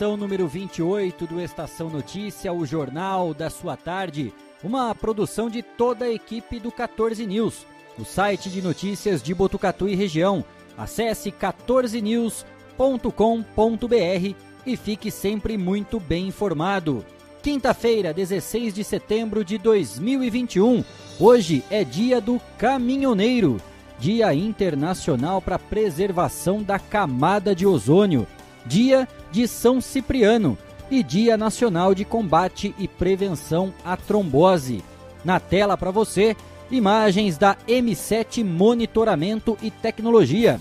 Edição número 28 do Estação Notícia, o jornal da sua tarde, uma produção de toda a equipe do 14 News, o site de notícias de Botucatu e região. Acesse 14news.com.br e fique sempre muito bem informado. Quinta-feira, 16 de setembro de 2021. Hoje é dia do caminhoneiro, Dia Internacional para a Preservação da Camada de Ozônio. Dia de São Cipriano e Dia Nacional de Combate e Prevenção à Trombose. Na tela para você, imagens da M7 Monitoramento e Tecnologia.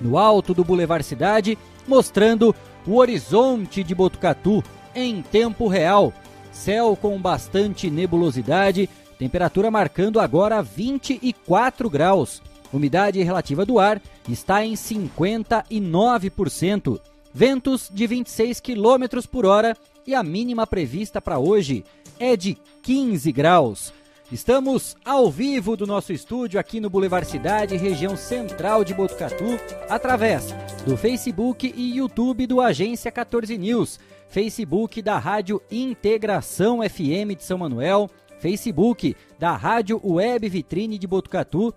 No alto do Boulevard Cidade, mostrando o horizonte de Botucatu em tempo real. Céu com bastante nebulosidade, temperatura marcando agora 24 graus. Umidade relativa do ar está em 59% ventos de 26 km por hora e a mínima prevista para hoje é de 15 graus. Estamos ao vivo do nosso estúdio aqui no Boulevard Cidade, região central de Botucatu, através do Facebook e YouTube do Agência 14 News, Facebook da Rádio Integração FM de São Manuel, Facebook da Rádio Web Vitrine de Botucatu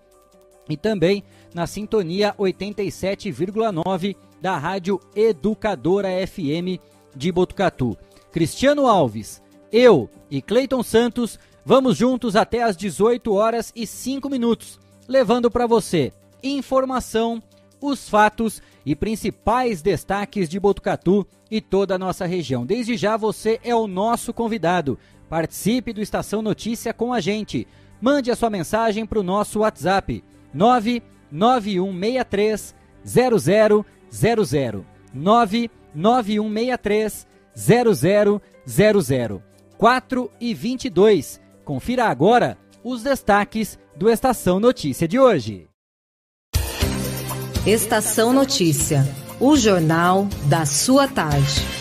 e também na sintonia 87,9 da Rádio Educadora FM de Botucatu. Cristiano Alves, eu e Cleiton Santos vamos juntos até às 18 horas e 5 minutos, levando para você informação, os fatos e principais destaques de Botucatu e toda a nossa região. Desde já você é o nosso convidado. Participe do Estação Notícia com a gente. Mande a sua mensagem para o nosso WhatsApp 99163 0000 99163 0000 4 e 22. Confira agora os destaques do Estação Notícia de hoje. Estação Notícia, o jornal da sua tarde.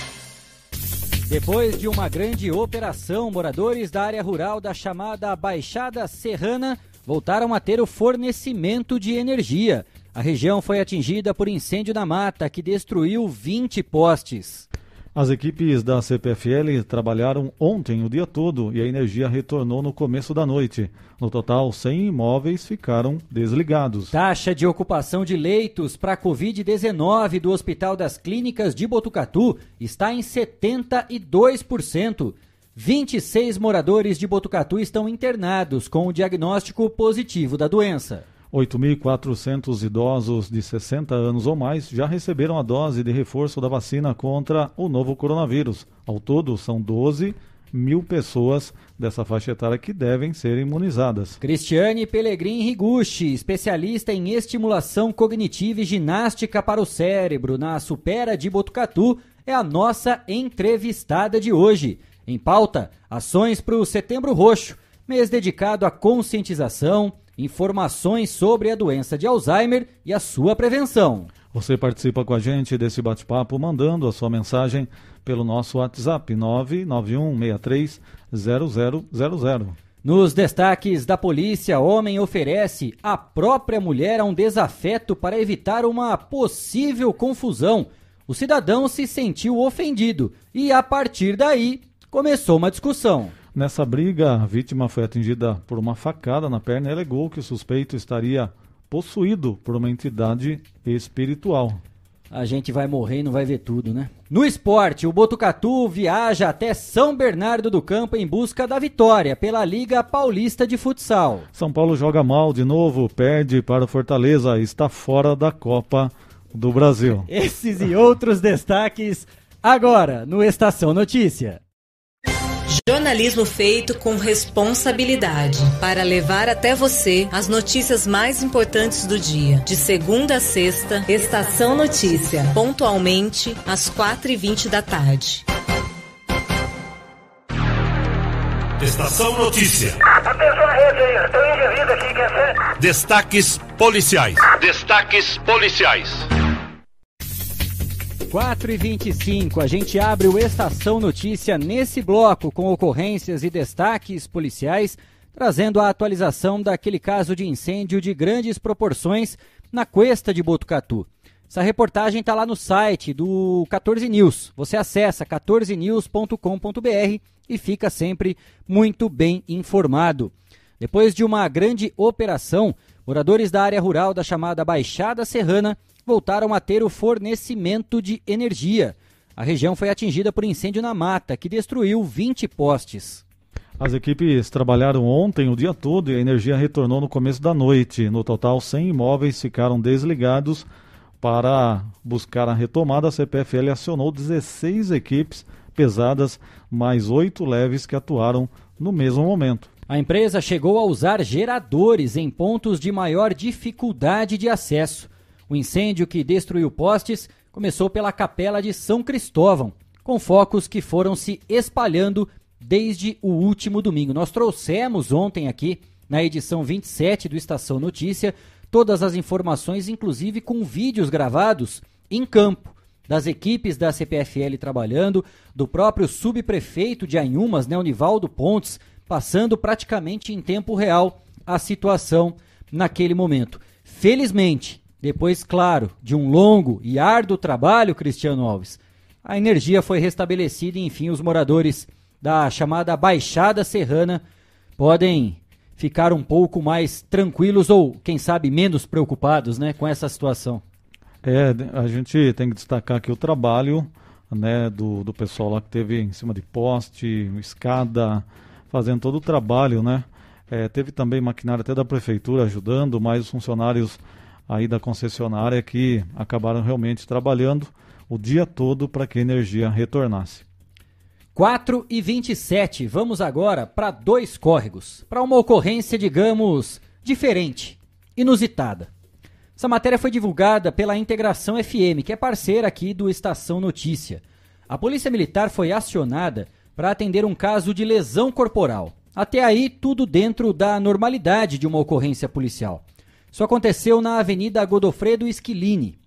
Depois de uma grande operação, moradores da área rural da chamada Baixada Serrana voltaram a ter o fornecimento de energia. A região foi atingida por incêndio na mata que destruiu 20 postes. As equipes da CPFL trabalharam ontem o dia todo e a energia retornou no começo da noite. No total, 100 imóveis ficaram desligados. Taxa de ocupação de leitos para Covid-19 do Hospital das Clínicas de Botucatu está em 72%. 26 moradores de Botucatu estão internados com o diagnóstico positivo da doença. 8.400 idosos de 60 anos ou mais já receberam a dose de reforço da vacina contra o novo coronavírus. Ao todo, são 12 mil pessoas dessa faixa etária que devem ser imunizadas. Cristiane Pellegrin Riguchi, especialista em estimulação cognitiva e ginástica para o cérebro na Supera de Botucatu, é a nossa entrevistada de hoje. Em pauta, ações para o Setembro Roxo, mês dedicado à conscientização, informações sobre a doença de Alzheimer e a sua prevenção. Você participa com a gente desse bate-papo mandando a sua mensagem pelo nosso WhatsApp 991630000. Nos destaques da polícia, homem oferece à própria mulher a um desafeto para evitar uma possível confusão. O cidadão se sentiu ofendido e, a partir daí, começou uma discussão. Nessa briga, a vítima foi atingida por uma facada na perna e alegou que o suspeito estaria possuído por uma entidade espiritual. A gente vai morrer e não vai ver tudo, né? No esporte, o Botucatu viaja até São Bernardo do Campo em busca da vitória pela Liga Paulista de Futsal. São Paulo joga mal de novo, perde para o Fortaleza e está fora da Copa do Brasil. Esses e outros destaques agora no Estação Notícia. Jornalismo feito com responsabilidade para levar até você as notícias mais importantes do dia. De segunda a sexta, Estação Notícia, pontualmente às quatro e vinte da tarde. Estação Notícia. Atenção à rede aí, tem um indivíduo aqui que é Destaques policiais. Destaques policiais. 4 e 25 a gente abre o Estação Notícia nesse bloco com ocorrências e destaques policiais, trazendo a atualização daquele caso de incêndio de grandes proporções na Cuesta de Botucatu. Essa reportagem está lá no site do 14 News. Você acessa 14news.com.br e fica sempre muito bem informado. Depois de uma grande operação, moradores da área rural da chamada Baixada Serrana voltaram a ter o fornecimento de energia. A região foi atingida por incêndio na mata, que destruiu 20 postes. As equipes trabalharam ontem o dia todo e a energia retornou no começo da noite. No total, 100 imóveis ficaram desligados. Para buscar a retomada, a CPFL acionou 16 equipes pesadas, mais oito leves que atuaram no mesmo momento. A empresa chegou a usar geradores em pontos de maior dificuldade de acesso. O incêndio que destruiu postes começou pela capela de São Cristóvão, com focos que foram se espalhando desde o último domingo. Nós trouxemos ontem aqui, na edição 27 do Estação Notícia, todas as informações, inclusive com vídeos gravados em campo, das equipes da CPFL trabalhando, do próprio subprefeito de Anhumas, né, Pontes, passando praticamente em tempo real a situação naquele momento. Felizmente, depois, claro, de um longo e árduo trabalho, Cristiano Alves, a energia foi restabelecida e, enfim, os moradores da chamada Baixada Serrana podem ficar um pouco mais tranquilos ou, quem sabe, menos preocupados né, com essa situação. É, a gente tem que destacar aqui o trabalho né, do, do pessoal lá que teve em cima de poste, escada, fazendo todo o trabalho, né? É, teve também maquinário até da prefeitura ajudando, mas os funcionários aí da concessionária que acabaram realmente trabalhando o dia todo para que a energia retornasse. 4 e 27, vamos agora para dois córregos, para uma ocorrência, digamos, diferente, inusitada. Essa matéria foi divulgada pela Integração FM, que é parceira aqui do Estação Notícia. A Polícia Militar foi acionada para atender um caso de lesão corporal. Até aí, tudo dentro da normalidade de uma ocorrência policial. Isso aconteceu na Avenida Godofredo Esquilini.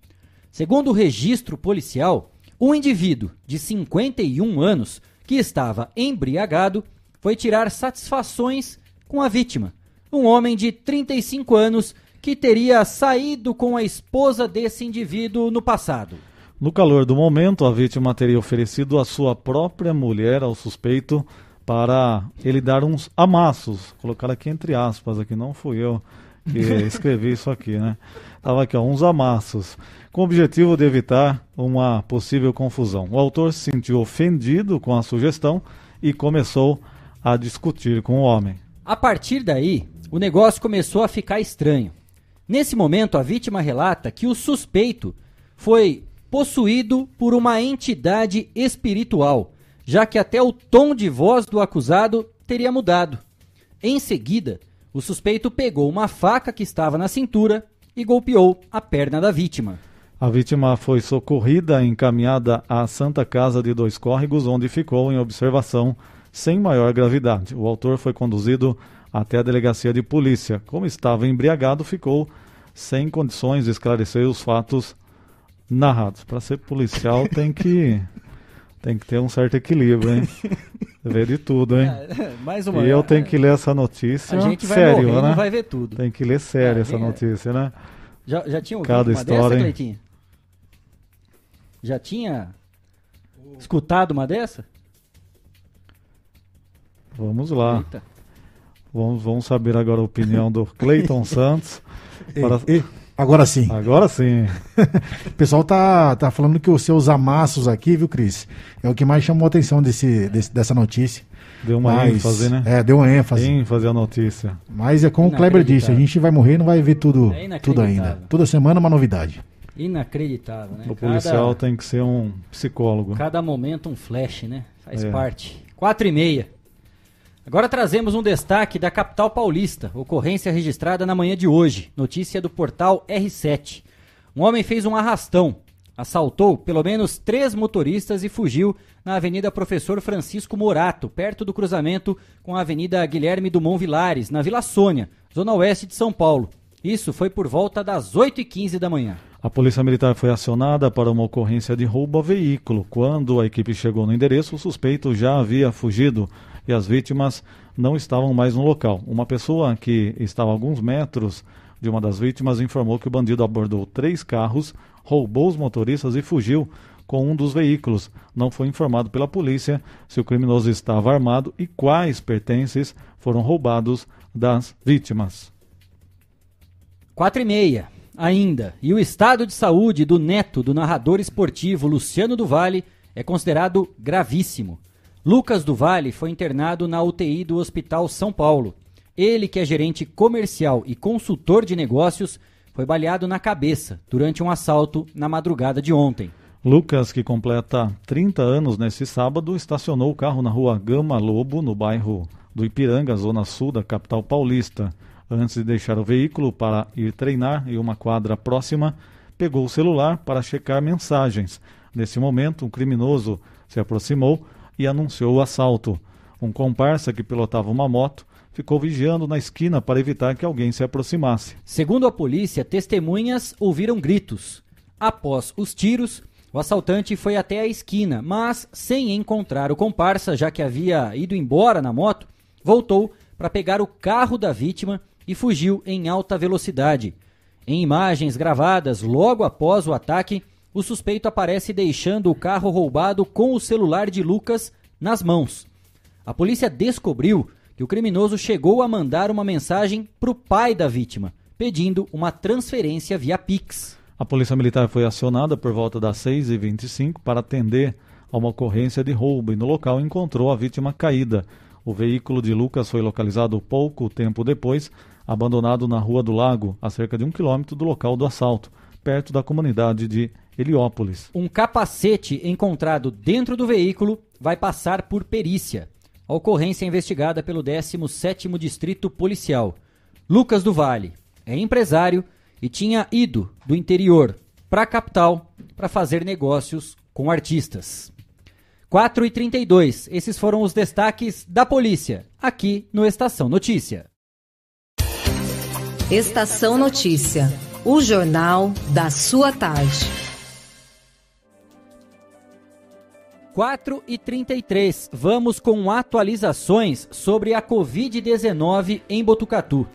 Segundo o registro policial, um indivíduo de 51 anos que estava embriagado foi tirar satisfações com a vítima, um homem de 35 anos que teria saído com a esposa desse indivíduo no passado. No calor do momento, a vítima teria oferecido a sua própria mulher ao suspeito para ele dar uns amassos, colocar aqui entre aspas, aqui não fui eu que escrevi isso aqui, né? Tava aqui, ó, uns amassos, com o objetivo de evitar uma possível confusão. O autor se sentiu ofendido com a sugestão e começou a discutir com o homem. A partir daí, o negócio começou a ficar estranho. Nesse momento, a vítima relata que o suspeito foi possuído por uma entidade espiritual, já que até o tom de voz do acusado teria mudado. Em seguida, o suspeito pegou uma faca que estava na cintura e golpeou a perna da vítima. A vítima foi socorrida e encaminhada à Santa Casa de Dois Córregos, onde ficou em observação sem maior gravidade. O autor foi conduzido até a delegacia de polícia. Como estava embriagado, ficou sem condições de esclarecer os fatos narrados. Para ser policial tem que tem que ter um certo equilíbrio, hein? ver de tudo, hein? É, mais uma, e eu tenho que ler essa notícia. A gente vai sério, morrer, né? não vai ver tudo. Tem que ler sério é, essa notícia, né? Já, já tinha ouvido Cada uma história, dessa, Cleitinho? Já tinha escutado uma dessa? Vamos lá. Vamos, vamos saber agora a opinião do Cleiton Santos. Para... Agora sim. Agora sim. o pessoal tá, tá falando que os seus amassos aqui, viu, Cris? É o que mais chamou a atenção desse, desse, dessa notícia. Deu uma Mas, ênfase, né? É, deu uma ênfase. ênfase a notícia. Mas é como o Kleber disse, a gente vai morrer e não vai ver tudo, é tudo ainda. Toda semana uma novidade. Inacreditável, né? O policial tem que ser um psicólogo. Cada momento um flash, né? Faz é. parte. Quatro e meia. Agora trazemos um destaque da capital paulista, ocorrência registrada na manhã de hoje, notícia do portal R7. Um homem fez um arrastão, assaltou pelo menos três motoristas e fugiu na Avenida Professor Francisco Morato, perto do cruzamento com a Avenida Guilherme Dumont Vilares, na Vila Sônia, zona oeste de São Paulo. Isso foi por volta das 8h15 da manhã. A Polícia Militar foi acionada para uma ocorrência de roubo a veículo. Quando a equipe chegou no endereço, o suspeito já havia fugido e as vítimas não estavam mais no local. Uma pessoa que estava a alguns metros de uma das vítimas informou que o bandido abordou três carros, roubou os motoristas e fugiu com um dos veículos. Não foi informado pela polícia se o criminoso estava armado e quais pertences foram roubados das vítimas. Quatro e meia, ainda. E o estado de saúde do neto do narrador esportivo Luciano do Vale é considerado gravíssimo. Lucas do foi internado na UTI do Hospital São Paulo. Ele, que é gerente comercial e consultor de negócios, foi baleado na cabeça durante um assalto na madrugada de ontem. Lucas, que completa 30 anos nesse sábado, estacionou o carro na rua Gama Lobo, no bairro do Ipiranga, zona sul da capital paulista. Antes de deixar o veículo para ir treinar em uma quadra próxima, pegou o celular para checar mensagens. Nesse momento, um criminoso se aproximou e anunciou o assalto. Um comparsa que pilotava uma moto ficou vigiando na esquina para evitar que alguém se aproximasse. Segundo a polícia, testemunhas ouviram gritos. Após os tiros, o assaltante foi até a esquina, mas sem encontrar o comparsa, já que havia ido embora na moto, voltou para pegar o carro da vítima e fugiu em alta velocidade. Em imagens gravadas logo após o ataque, o suspeito aparece deixando o carro roubado com o celular de Lucas nas mãos. A polícia descobriu que o criminoso chegou a mandar uma mensagem para o pai da vítima, pedindo uma transferência via Pix. A Polícia Militar foi acionada por volta das 6h25 para atender a uma ocorrência de roubo e no local encontrou a vítima caída. O veículo de Lucas foi localizado pouco tempo depois, abandonado na Rua do Lago, a cerca de um quilômetro do local do assalto, perto da comunidade de Heliópolis. Um capacete encontrado dentro do veículo vai passar por perícia. A ocorrência é investigada pelo 17º Distrito Policial. Lucas do Vale é empresário e tinha ido do interior para a capital para fazer negócios com artistas. 4 e 32, esses foram os destaques da polícia, aqui no Estação Notícia. Estação Notícia, o jornal da sua tarde. 4 e 33, vamos com atualizações sobre a Covid-19 em Botucatu.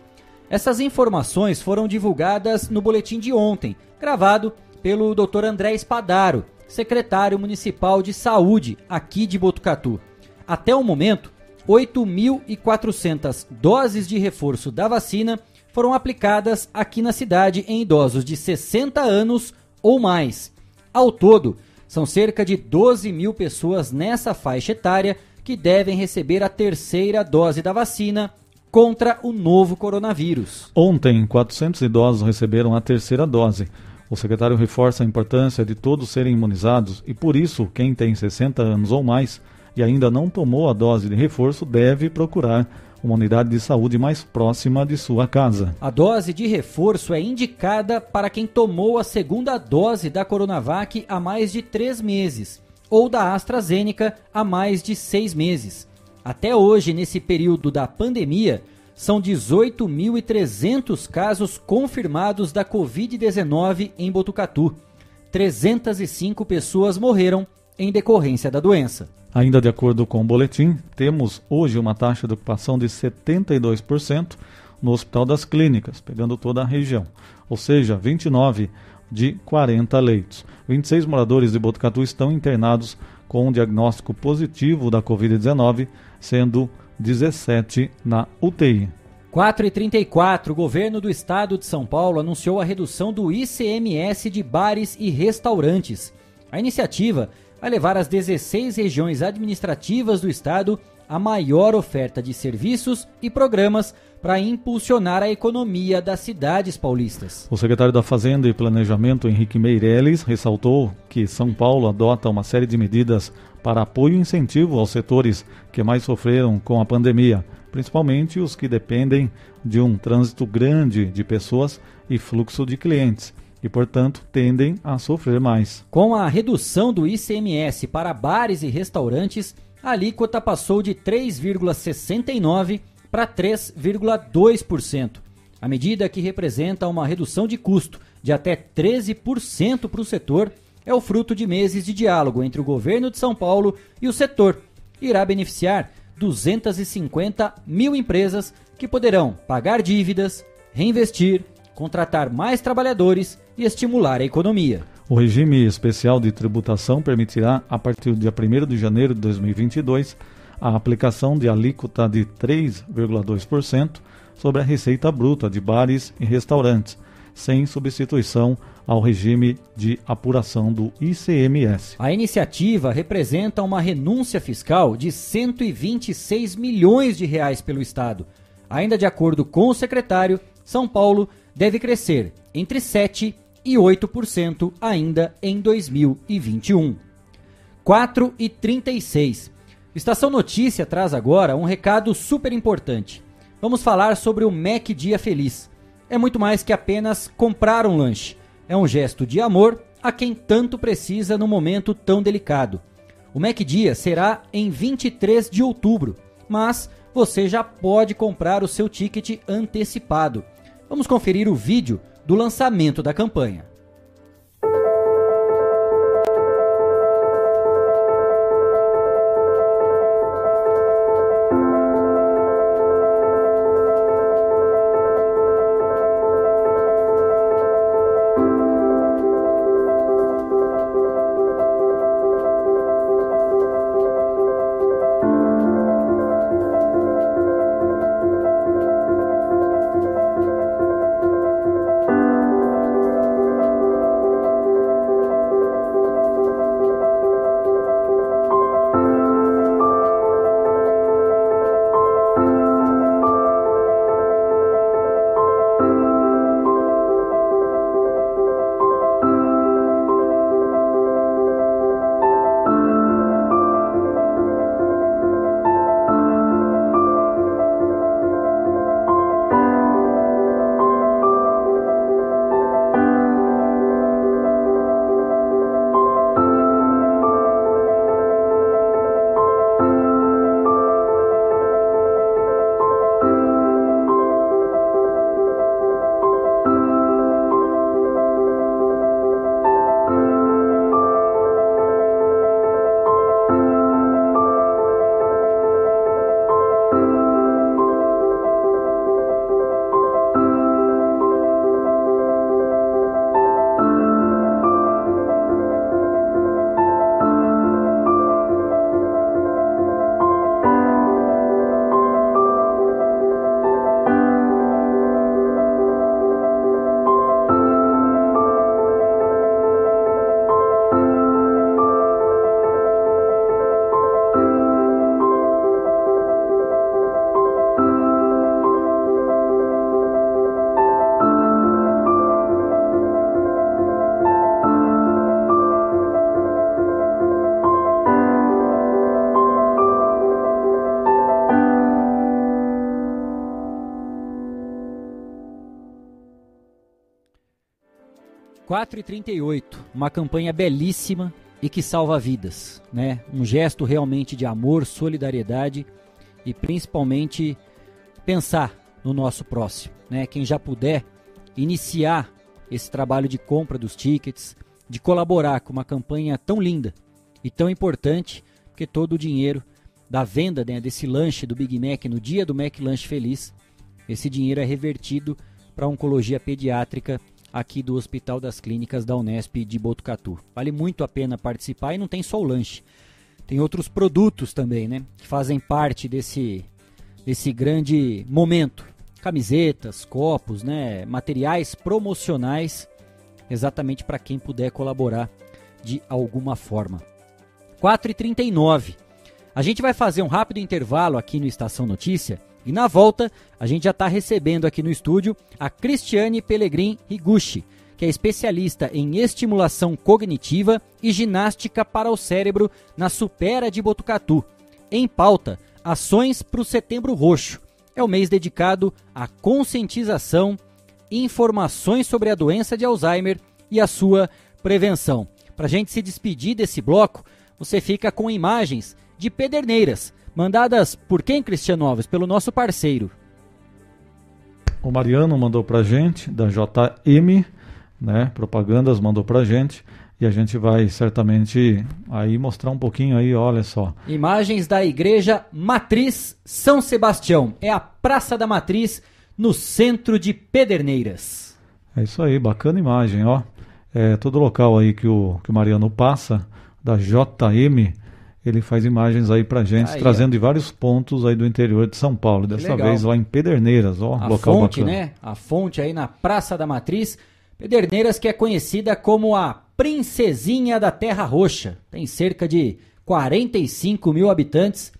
Essas informações foram divulgadas no boletim de ontem, gravado pelo Dr. André Espadaro, secretário municipal de saúde aqui de Botucatu. Até o momento, 8.400 doses de reforço da vacina foram aplicadas aqui na cidade em idosos de 60 anos ou mais. Ao todo, são cerca de 12 mil pessoas nessa faixa etária que devem receber a terceira dose da vacina contra o novo coronavírus. Ontem, 400 idosos receberam a terceira dose. O secretário reforça a importância de todos serem imunizados e, por isso, quem tem 60 anos ou mais e ainda não tomou a dose de reforço deve procurar uma unidade de saúde mais próxima de sua casa. A dose de reforço é indicada para quem tomou a segunda dose da Coronavac há mais de três meses ou da AstraZeneca há mais de seis meses. Até hoje, nesse período da pandemia, são 18.300 casos confirmados da Covid-19 em Botucatu. 305 pessoas morreram em decorrência da doença. Ainda de acordo com o boletim, temos hoje uma taxa de ocupação de 72% no Hospital das Clínicas, pegando toda a região, ou seja, 29 de 40 leitos. 26 moradores de Botucatu estão internados com um diagnóstico positivo da Covid-19, sendo 17 na UTI. 4 e 34, o governo do estado de São Paulo anunciou a redução do ICMS de bares e restaurantes. A iniciativa vai levar as 16 regiões administrativas do estado a maior oferta de serviços e programas para impulsionar a economia das cidades paulistas. O secretário da Fazenda e Planejamento, Henrique Meirelles, ressaltou que São Paulo adota uma série de medidas para apoio e incentivo aos setores que mais sofreram com a pandemia, principalmente os que dependem de um trânsito grande de pessoas e fluxo de clientes. E, portanto, tendem a sofrer mais. Com a redução do ICMS para bares e restaurantes, a alíquota passou de 3,69% para 3,2%. A medida que representa uma redução de custo de até 13% para o setor é o fruto de meses de diálogo entre o governo de São Paulo e o setor. Irá beneficiar 250 mil empresas que poderão pagar dívidas, reinvestir, contratar mais trabalhadores e estimular a economia. O regime especial de tributação permitirá, a partir do dia 1 de janeiro de 2022, a aplicação de alíquota de 3,2% sobre a receita bruta de bares e restaurantes, sem substituição ao regime de apuração do ICMS. A iniciativa representa uma renúncia fiscal de 126 milhões de reais pelo Estado. Ainda de acordo com o secretário, São Paulo deve crescer entre 7 e 8% ainda em 2021. 4 e 36. Estação Notícia traz agora um recado super importante. Vamos falar sobre o Mac Dia Feliz. É muito mais que apenas comprar um lanche. É um gesto de amor a quem tanto precisa no momento tão delicado. O Mac Dia será em 23 de outubro, mas você já pode comprar o seu ticket antecipado. Vamos conferir o vídeo do lançamento da campanha. 4 e 38, uma campanha belíssima e que salva vidas, né? Um gesto realmente de amor, solidariedade e principalmente pensar no nosso próximo, né? Quem já puder iniciar esse trabalho de compra dos tickets, de colaborar com uma campanha tão linda e tão importante, porque todo o dinheiro da venda né, desse lanche do Big Mac no dia do Mac Lanche Feliz, esse dinheiro é revertido para a oncologia pediátrica aqui do Hospital das Clínicas da Unesp de Botucatu. Vale muito a pena participar e não tem só o lanche. Tem outros produtos também, né? Que fazem parte desse, desse grande momento. Camisetas, copos, né? Materiais promocionais, exatamente para quem puder colaborar de alguma forma. 4h39. A gente vai fazer um rápido intervalo aqui no Estação Notícia e na volta a gente já está recebendo aqui no estúdio a Cristiane Pellegrin Higuchi, que é especialista em estimulação cognitiva e ginástica para o cérebro na Supera de Botucatu. Em pauta, ações para o Setembro Roxo. É o mês dedicado à conscientização, informações sobre a doença de Alzheimer e a sua prevenção. Para a gente se despedir desse bloco, você fica com imagens de pederneiras, mandadas por quem, Cristiano Alves? Pelo nosso parceiro. O Mariano mandou pra gente, da JM, né? Propagandas mandou pra gente. E a gente vai certamente aí mostrar um pouquinho aí, olha só. Imagens da Igreja Matriz São Sebastião. É a Praça da Matriz, no centro de Pederneiras. É isso aí, bacana imagem, ó. É, todo local aí que o, que o Mariano passa, da JM, ele faz imagens aí pra gente, Aí, trazendo de vários pontos aí do interior de São Paulo. Dessa legal. vez lá em Pederneiras, ó, A local fonte, bacana. né? A fonte aí na Praça da Matriz. Pederneiras que é conhecida como a Princesinha da Terra Roxa. Tem cerca de 45 mil habitantes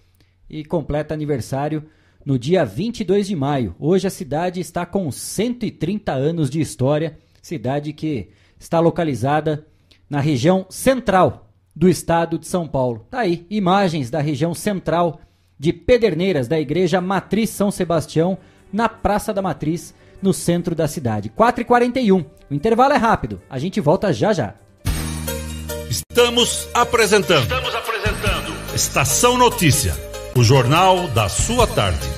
e completa aniversário no dia 22 de maio. Hoje a cidade está com 130 anos de história. Cidade que está localizada na região central do estado de São Paulo. Tá aí, imagens da região central de Pederneiras, da Igreja Matriz São Sebastião, na Praça da Matriz, no centro da cidade. 4h41. O intervalo é rápido. A gente volta já já. Estamos apresentando. Estamos apresentando. Estação Notícia, o jornal da sua tarde.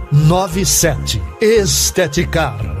3497. Esteticar.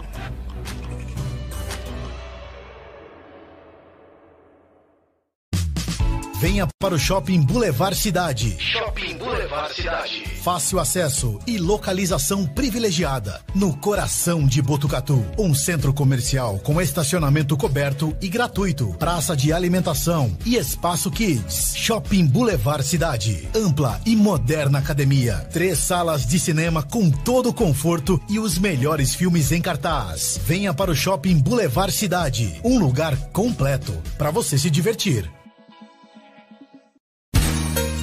Venha para o Shopping Boulevard Cidade. Shopping Boulevard Cidade. Fácil acesso e localização privilegiada. No coração de Botucatu. Um centro comercial com estacionamento coberto e gratuito. Praça de alimentação e espaço kids. Shopping Boulevard Cidade. Ampla e moderna academia. Três salas de cinema com todo o conforto e os melhores filmes em cartaz. Venha para o Shopping Boulevard Cidade. Um lugar completo para você se divertir.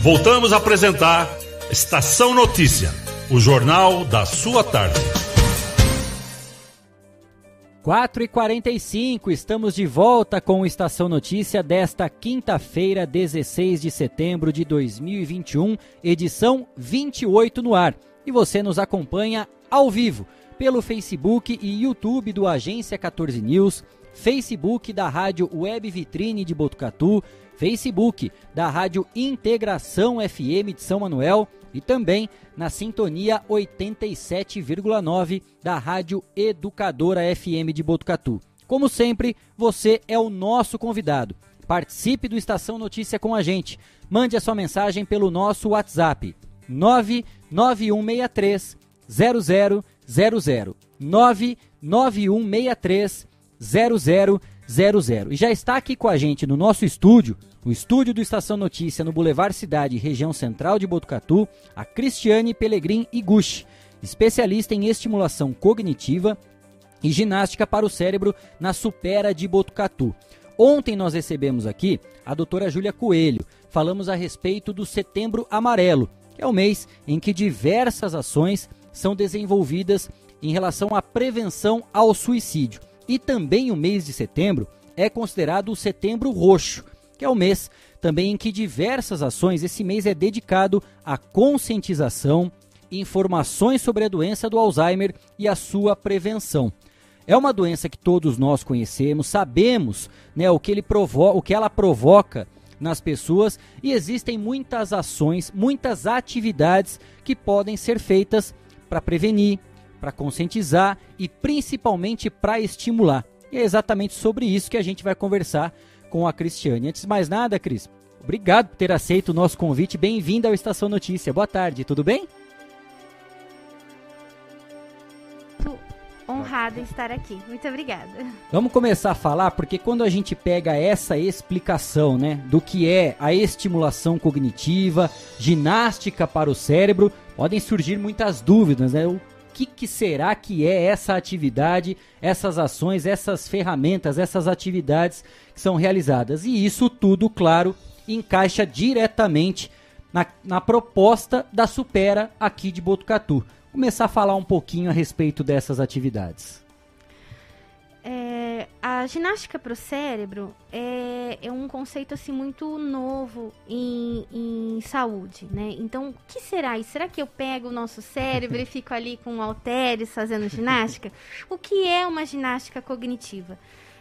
Voltamos a apresentar Estação Notícia, o jornal da sua tarde. 4 e 45 estamos de volta com Estação Notícia desta quinta-feira, 16 de setembro de 2021, edição 28 no ar. E você nos acompanha ao vivo pelo Facebook e YouTube do Agência 14 News, Facebook da Rádio Web Vitrine de Botucatu, Facebook da Rádio Integração FM de São Manuel e também na sintonia 87,9 da Rádio Educadora FM de Botucatu. Como sempre, você é o nosso convidado. Participe do Estação Notícia com a gente. Mande a sua mensagem pelo nosso WhatsApp 99163 0000 99163 0000 e já está aqui com a gente no nosso estúdio, o estúdio do Estação Notícia no Boulevard Cidade, região central de Botucatu, a Cristiane Pelegrim Iguchi, especialista em estimulação cognitiva e ginástica para o cérebro na Supera de Botucatu. Ontem nós recebemos aqui a doutora Júlia Coelho. Falamos a respeito do Setembro Amarelo, que é o mês em que diversas ações são desenvolvidas em relação à prevenção ao suicídio. E também o mês de setembro é considerado o Setembro Roxo, que é o mês também em que diversas ações, esse mês é dedicado à conscientização, informações sobre a doença do Alzheimer e a sua prevenção. É uma doença que todos nós conhecemos, sabemos né, o, que ele provo o que ela provoca nas pessoas e existem muitas ações, muitas atividades que podem ser feitas para prevenir, para conscientizar e principalmente para estimular. E é exatamente sobre isso que a gente vai conversar com a Cristiane. Antes de mais nada, Cris, obrigado por ter aceito o nosso convite. Bem-vinda ao Estação Notícia. Boa tarde, tudo bem? honrada em estar aqui. Muito obrigada. Vamos começar a falar porque quando a gente pega essa explicação, né, do que é a estimulação cognitiva, ginástica para o cérebro, podem surgir muitas dúvidas, né? O que, que será que é essa atividade, essas ações, essas ferramentas, essas atividades que são realizadas? E isso tudo, claro, encaixa diretamente na, na proposta da Supera aqui de Botucatu começar a falar um pouquinho a respeito dessas atividades. É, a ginástica para o cérebro é, é, um conceito assim muito novo em, em, saúde, né? Então, o que será isso? Será que eu pego o nosso cérebro e fico ali com halteres fazendo ginástica? o que é uma ginástica cognitiva?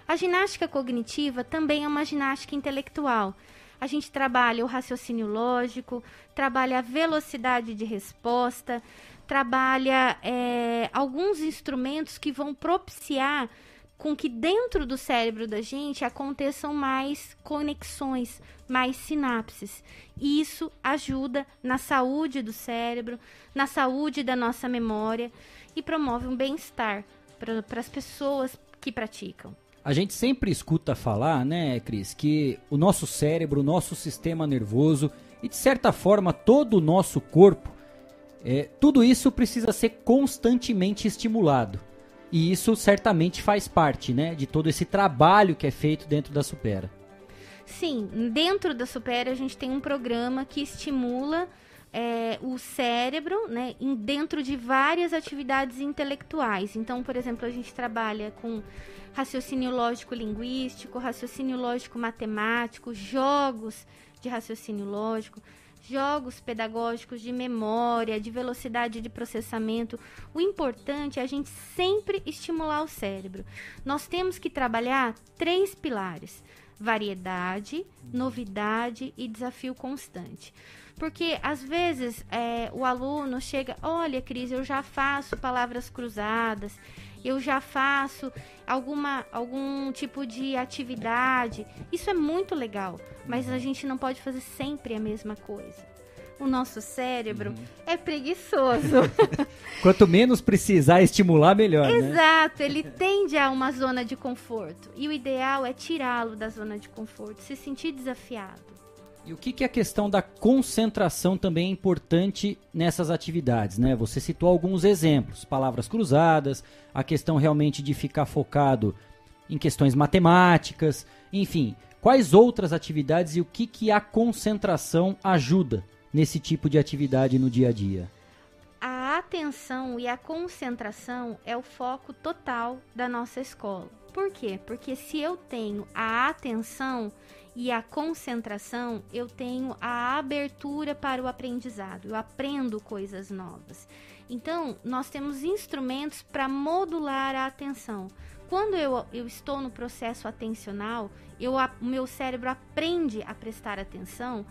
A ginástica cognitiva também é uma ginástica intelectual. A gente trabalha o raciocínio lógico, trabalha a velocidade de resposta, trabalha é, alguns instrumentos que vão propiciar com que dentro do cérebro da gente aconteçam mais conexões, mais sinapses. E isso ajuda na saúde do cérebro, na saúde da nossa memória e promove um bem-estar para as pessoas que praticam. A gente sempre escuta falar, né, Cris, que o nosso cérebro, o nosso sistema nervoso e de certa forma todo o nosso corpo é, tudo isso precisa ser constantemente estimulado. E isso certamente faz parte né, de todo esse trabalho que é feito dentro da Supera. Sim, dentro da Supera a gente tem um programa que estimula é, o cérebro né, dentro de várias atividades intelectuais. Então, por exemplo, a gente trabalha com raciocínio lógico-linguístico, raciocínio lógico-matemático, jogos de raciocínio lógico jogos pedagógicos de memória, de velocidade de processamento. O importante é a gente sempre estimular o cérebro. Nós temos que trabalhar três pilares: variedade, novidade e desafio constante. Porque às vezes é, o aluno chega, olha, Cris, eu já faço palavras cruzadas, eu já faço alguma algum tipo de atividade. Isso é muito legal, mas a gente não pode fazer sempre a mesma coisa. O nosso cérebro Uhum. é preguiçoso. Quanto menos precisar estimular, melhor, né? Exato, ele tende a uma zona de conforto. E o ideal é tirá-lo da zona de conforto, se sentir desafiado. E o que, que a questão da concentração também é importante nessas atividades, né? Você citou alguns exemplos, palavras cruzadas, a questão realmente de ficar focado em questões matemáticas, enfim, quais outras atividades e o que, que a concentração ajuda nesse tipo de atividade no dia a dia? A atenção e a concentração é o foco total da nossa escola. Por quê? Porque se eu tenho a atenção e a concentração, eu tenho a abertura para o aprendizado, eu aprendo coisas novas. Então, nós temos instrumentos para modular a atenção. Quando eu, eu estou no processo atencional, eu, o meu cérebro aprende a prestar atenção.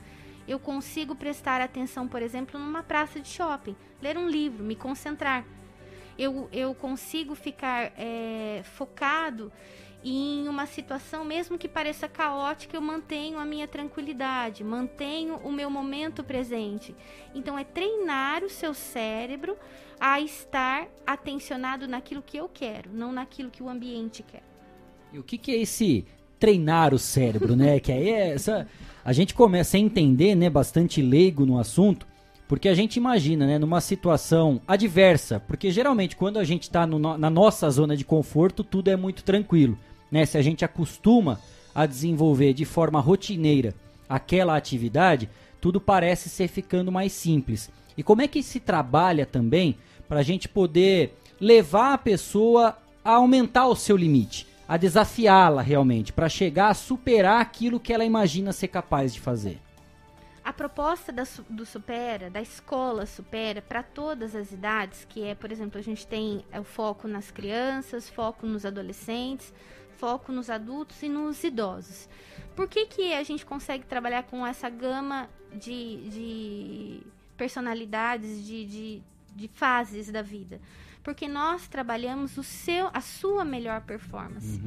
Eu consigo prestar atenção, por exemplo, numa praça de shopping, ler um livro, me concentrar. Eu, eu consigo ficar é, focado em uma situação, mesmo que pareça caótica, eu mantenho a minha tranquilidade, mantenho o meu momento presente. Então, é treinar o seu cérebro a estar atencionado naquilo que eu quero, não naquilo que o ambiente quer. E o que, que é esse treinar o cérebro, né? que aí é essa. A gente começa a entender, né, bastante leigo no assunto, porque a gente imagina, né, numa situação adversa, porque geralmente quando a gente está na nossa zona de conforto, tudo é muito tranquilo, né? Se a gente acostuma a desenvolver de forma rotineira aquela atividade, tudo parece ser ficando mais simples. E como é que se trabalha também para a gente poder levar a pessoa a aumentar o seu limite, a desafiá-la realmente, para chegar a superar aquilo que ela imagina ser capaz de fazer? A proposta da do Supera, da escola Supera, para todas as idades, que é, por exemplo, a gente tem é, o foco nas crianças, foco nos adolescentes, foco nos adultos e nos idosos. Por que, que a gente consegue trabalhar com essa gama de, de personalidades, de, de, de fases da vida? Porque nós trabalhamos o seu, a sua melhor performance.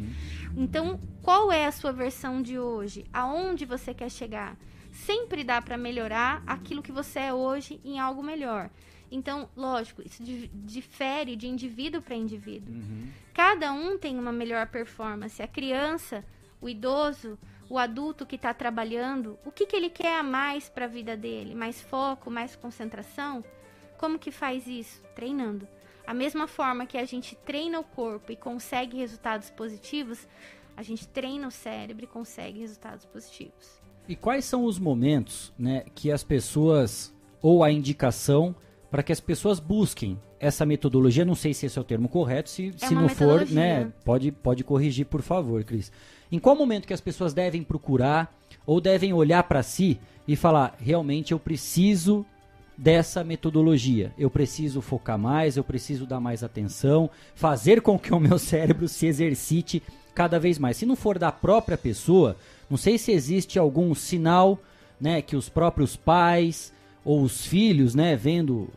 Então, qual é a sua versão de hoje? Aonde você quer chegar? Sempre dá para melhorar aquilo que você é hoje em algo melhor. Então, lógico, isso di- difere de indivíduo para indivíduo. Cada um tem uma melhor performance. A criança, o idoso, o adulto que está trabalhando, o que, que ele quer a mais para a vida dele? Mais foco, mais concentração? Como que faz isso? Treinando. A mesma forma que a gente treina o corpo e consegue resultados positivos, a gente treina o cérebro e consegue resultados positivos. E quais são os momentos, né, que as pessoas ou a indicação para que as pessoas busquem essa metodologia? Não sei se esse é o termo correto, se, É se não for, né, pode pode corrigir, por favor, Cris. Em qual momento que as pessoas devem procurar ou devem olhar para si e falar, realmente eu preciso dessa metodologia. Eu preciso focar mais, eu preciso dar mais atenção, fazer com que o meu cérebro se exercite cada vez mais. Se não for da própria pessoa, não sei se existe algum sinal, né, que os próprios pais ou os filhos, né, vendo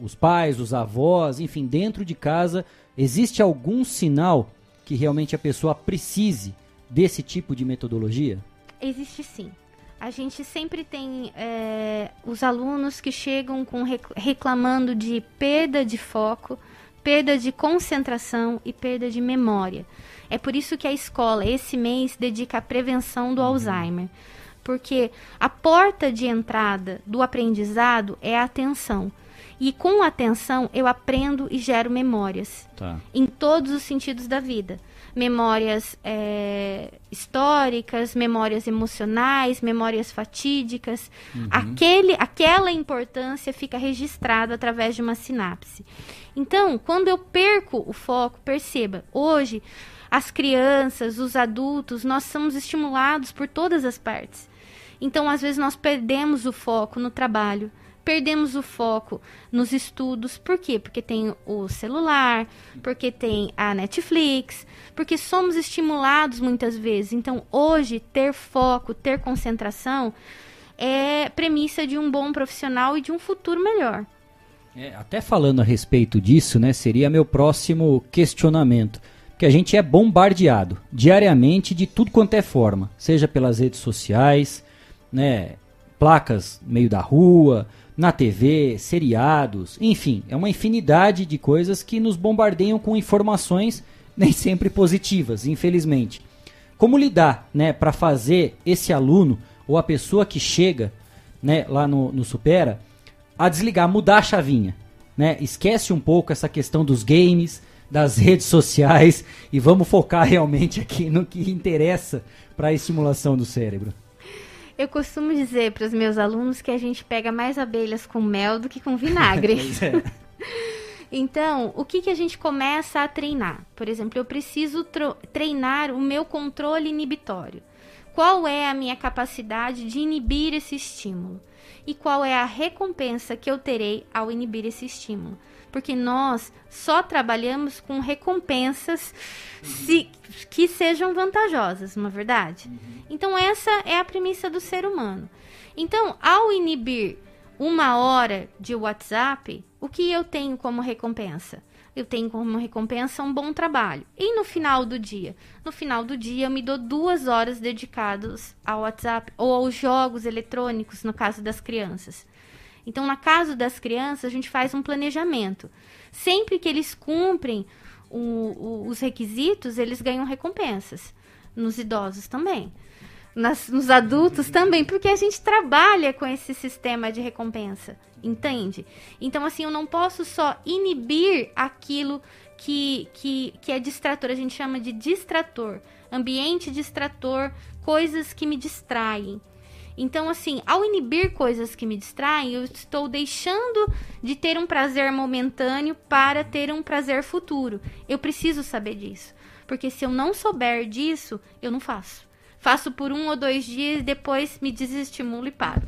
os pais, os avós, enfim, dentro de casa, existe algum sinal que realmente a pessoa precise desse tipo de metodologia? Existe sim. A gente sempre tem é, os alunos que chegam com rec- reclamando de perda de foco, perda de concentração e perda de memória. É por isso que a escola esse mês dedica à prevenção do Alzheimer, porque a porta de entrada do aprendizado é a atenção. E com a atenção eu aprendo e gero memórias Tá. em todos os sentidos da vida. Memórias é, históricas, memórias emocionais, memórias fatídicas. Aquele, aquela importância fica registrada através de uma sinapse. Então, quando eu perco o foco, perceba, hoje as crianças, os adultos, nós somos estimulados por todas as partes. Então, às vezes, nós perdemos o foco no trabalho, perdemos o foco nos estudos. Por quê? Porque tem o celular, porque tem a Netflix, porque somos estimulados muitas vezes. Então, hoje, ter foco, ter concentração é premissa de um bom profissional e de um futuro melhor. É, até falando a respeito disso, né, seria meu próximo questionamento. Porque a gente é bombardeado diariamente de tudo quanto é forma, seja pelas redes sociais, né, placas no meio da rua, na TV, seriados, enfim, é uma infinidade de coisas que nos bombardeiam com informações nem sempre positivas, infelizmente. Como lidar, né, para fazer esse aluno ou a pessoa que chega, né, lá no, no Supera, a desligar, mudar a chavinha, né? Esquece um pouco essa questão dos games, das redes sociais e vamos focar realmente aqui no que interessa para a estimulação do cérebro. Eu costumo dizer para os meus alunos que a gente pega mais abelhas com mel do que com vinagre. é. Então, o que, que a gente começa a treinar? Por exemplo, eu preciso treinar o meu controle inibitório. Qual é a minha capacidade de inibir esse estímulo? E qual é a recompensa que eu terei ao inibir esse estímulo? Porque nós só trabalhamos com recompensas se, que sejam vantajosas, não é verdade? Uhum. Então, essa é a premissa do ser humano. Então, ao inibir uma hora de WhatsApp, o que eu tenho como recompensa? Eu tenho como recompensa um bom trabalho. E no final do dia? No final do dia, eu me dou duas horas dedicadas ao WhatsApp ou aos jogos eletrônicos, no caso das crianças. Então, no caso das crianças, a gente faz um planejamento. Sempre que eles cumprem o, o, os requisitos, eles ganham recompensas. Nos idosos também nas, nos adultos também, porque a gente trabalha com esse sistema de recompensa, entende? Então, assim, eu não posso só inibir aquilo que, que, que é distrator, a gente chama de distrator, ambiente distrator, coisas que me distraem. Então, assim, ao inibir coisas que me distraem, eu estou deixando de ter um prazer momentâneo para ter um prazer futuro. Eu preciso saber disso. Porque se eu não souber disso, eu não faço faço por um ou dois dias e depois me desestimulo e paro.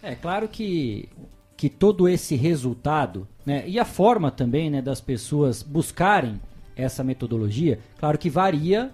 É claro que, que todo esse resultado, né, e a forma também né, das pessoas buscarem essa metodologia, claro que varia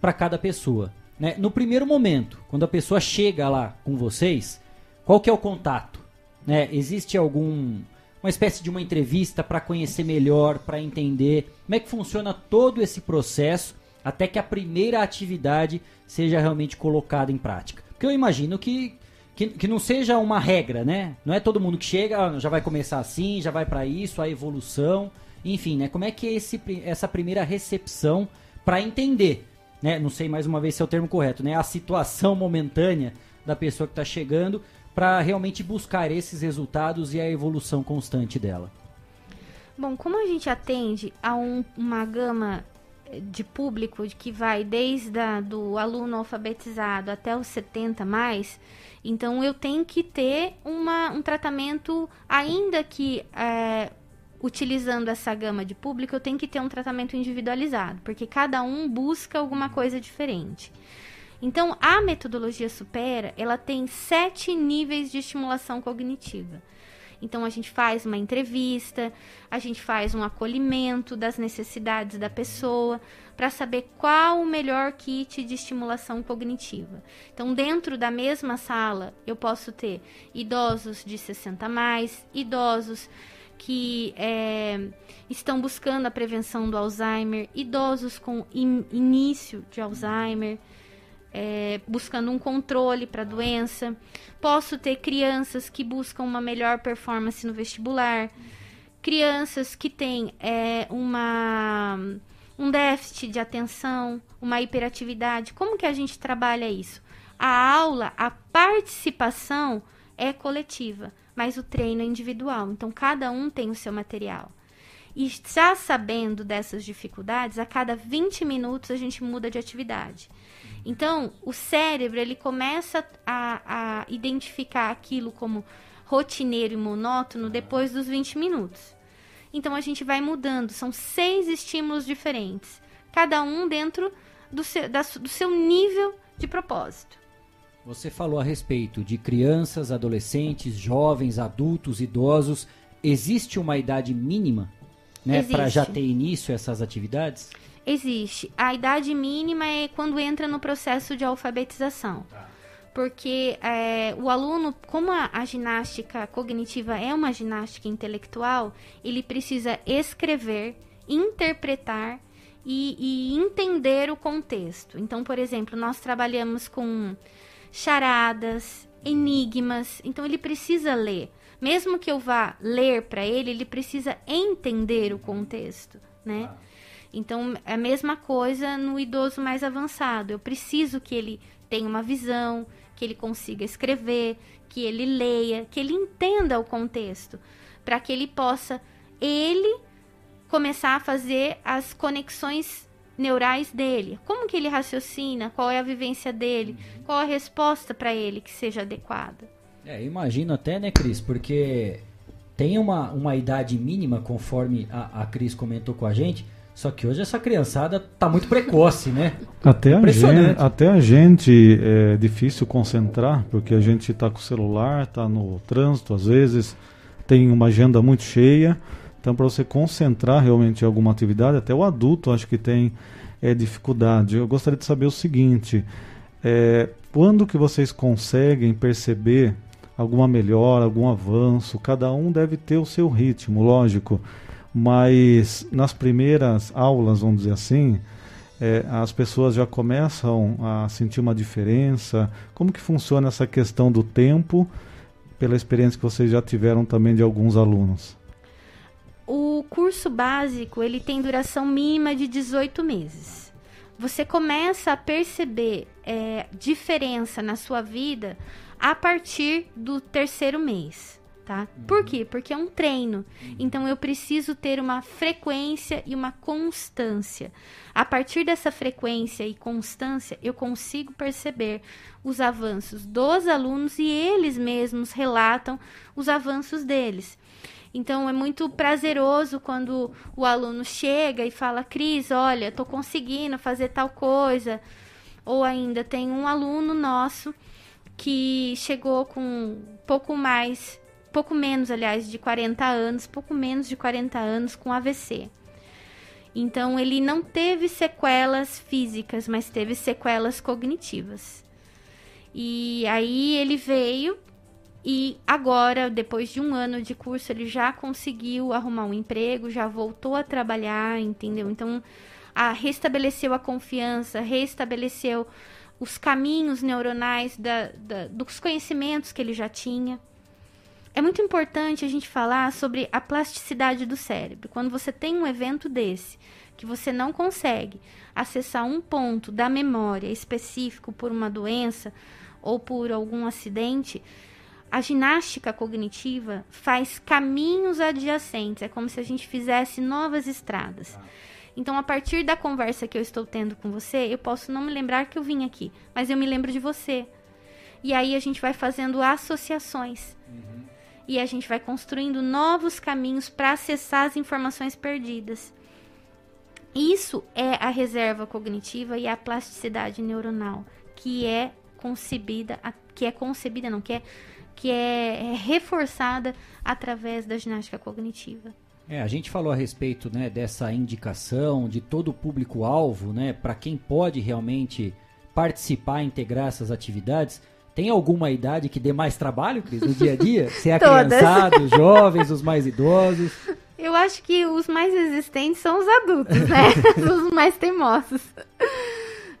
para cada pessoa. Né? No primeiro momento, quando a pessoa chega lá com vocês, qual que é o contato? Né? Existe algum uma espécie de uma entrevista para conhecer melhor, para entender como é que funciona todo esse processo até que a primeira atividade seja realmente colocada em prática. Porque eu imagino que, que, que não seja uma regra, né? Não é todo mundo que chega, ah, já vai começar assim, já vai para isso, a evolução, enfim, né? Como é que é esse, essa primeira recepção para entender, né? Não sei mais uma vez se é o termo correto, né? A situação momentânea da pessoa que está chegando para realmente buscar esses resultados e a evolução constante dela. Bom, como a gente atende a um, uma gama de público que vai desde a, do aluno alfabetizado até os 70 mais, então eu tenho que ter uma, um tratamento, ainda que é, utilizando essa gama de público, eu tenho que ter um tratamento individualizado, porque cada um busca alguma coisa diferente. Então, a metodologia Supera, ela tem sete níveis de estimulação cognitiva. Então a gente faz uma entrevista, a gente faz um acolhimento das necessidades da pessoa para saber qual o melhor kit de estimulação cognitiva. Então, dentro da mesma sala, eu posso ter idosos de 60 a mais, idosos que é, estão buscando a prevenção do Alzheimer, idosos com in, início de Alzheimer, é, buscando um controle para a doença. Posso ter crianças que buscam uma melhor performance no vestibular, crianças que têm é, uma, um déficit de atenção, uma hiperatividade. Como que a gente trabalha isso? A aula, a participação é coletiva, mas o treino é individual. Então, cada um tem o seu material. E já sabendo dessas dificuldades, a cada 20 minutos a gente muda de atividade. Então, o cérebro ele começa a, a identificar aquilo como rotineiro e monótono depois dos 20 minutos. Então, a gente vai mudando. São seis estímulos diferentes, cada um dentro do seu, da, do seu nível de propósito. Você falou a respeito de crianças, adolescentes, jovens, adultos, idosos. Existe uma idade mínima né, para já ter início essas atividades? Existe. A idade mínima é quando entra no processo de alfabetização. Tá. porque é, o aluno, como a, a, ginástica cognitiva é uma ginástica intelectual, ele precisa escrever, interpretar e, e entender o contexto. Então, por exemplo, nós trabalhamos com charadas, enigmas, então ele precisa ler. Mesmo que eu vá ler para ele, ele precisa entender o contexto, né? Então, é a mesma coisa no idoso mais avançado. Eu preciso que ele tenha uma visão, que ele consiga escrever, que ele leia, que ele entenda o contexto, para que ele possa ele começar a fazer as conexões neurais dele. Como que ele raciocina? Qual é a vivência dele? Qual a resposta para ele que seja adequada? É, imagino até, né, Cris? Porque tem uma, uma idade mínima, conforme a, a Cris comentou com a gente. Só que hoje essa criançada tá muito precoce, né? Até a gente, até a gente é difícil concentrar, porque a gente está com o celular, está no trânsito, às vezes tem uma agenda muito cheia. Então, para você concentrar realmente em alguma atividade, até o adulto acho que tem é, dificuldade. Eu gostaria de saber o seguinte: é, quando que vocês conseguem perceber alguma melhora, algum avanço? Cada um deve ter o seu ritmo, lógico. Mas nas primeiras aulas, vamos dizer assim, é, as pessoas já começam a sentir uma diferença. Como que funciona essa questão do tempo, pela experiência que vocês já tiveram também de alguns alunos? O curso básico ele tem duração mínima de 18 meses. Você começa a perceber é, diferença na sua vida a partir do terceiro mês, tá? Por uhum. quê? Porque é um treino. Então eu preciso ter uma frequência e uma constância. A partir dessa frequência e constância, eu consigo perceber os avanços dos alunos e eles mesmos relatam os avanços deles. Então é muito prazeroso quando o aluno chega e fala: Cris, olha, estou conseguindo fazer tal coisa. Ou ainda tem um aluno nosso que chegou com pouco mais, pouco menos, aliás, de 40 anos, pouco menos de 40 anos com AVC. Então ele não teve sequelas físicas, mas teve sequelas cognitivas. E aí ele veio e agora, depois de um ano de curso, ele já conseguiu arrumar um emprego, já voltou a trabalhar, entendeu? Então, a, restabeleceu a confiança, restabeleceu os caminhos neuronais da, da, dos conhecimentos que ele já tinha. É muito importante a gente falar sobre a plasticidade do cérebro. Quando você tem um evento desse, que você não consegue acessar um ponto da memória específico por uma doença ou por algum acidente, a ginástica cognitiva faz caminhos adjacentes, é como se a gente fizesse novas estradas. Então, a partir da conversa que eu estou tendo com você, eu posso não me lembrar que eu vim aqui, mas eu me lembro de você. E aí a gente vai fazendo associações. Uhum. E a gente vai construindo novos caminhos para acessar as informações perdidas. Isso é a reserva cognitiva e a plasticidade neuronal, que é concebida, que é concebida, não, que é que é, é reforçada através da ginástica cognitiva. É, a gente falou a respeito né, dessa indicação de todo o público-alvo, né, para quem pode realmente participar, integrar essas atividades. Tem alguma idade que dê mais trabalho, Cris, no dia a dia? Se é a criançada, os jovens, os mais idosos? Eu acho que os mais resistentes são os adultos, né? os mais teimosos.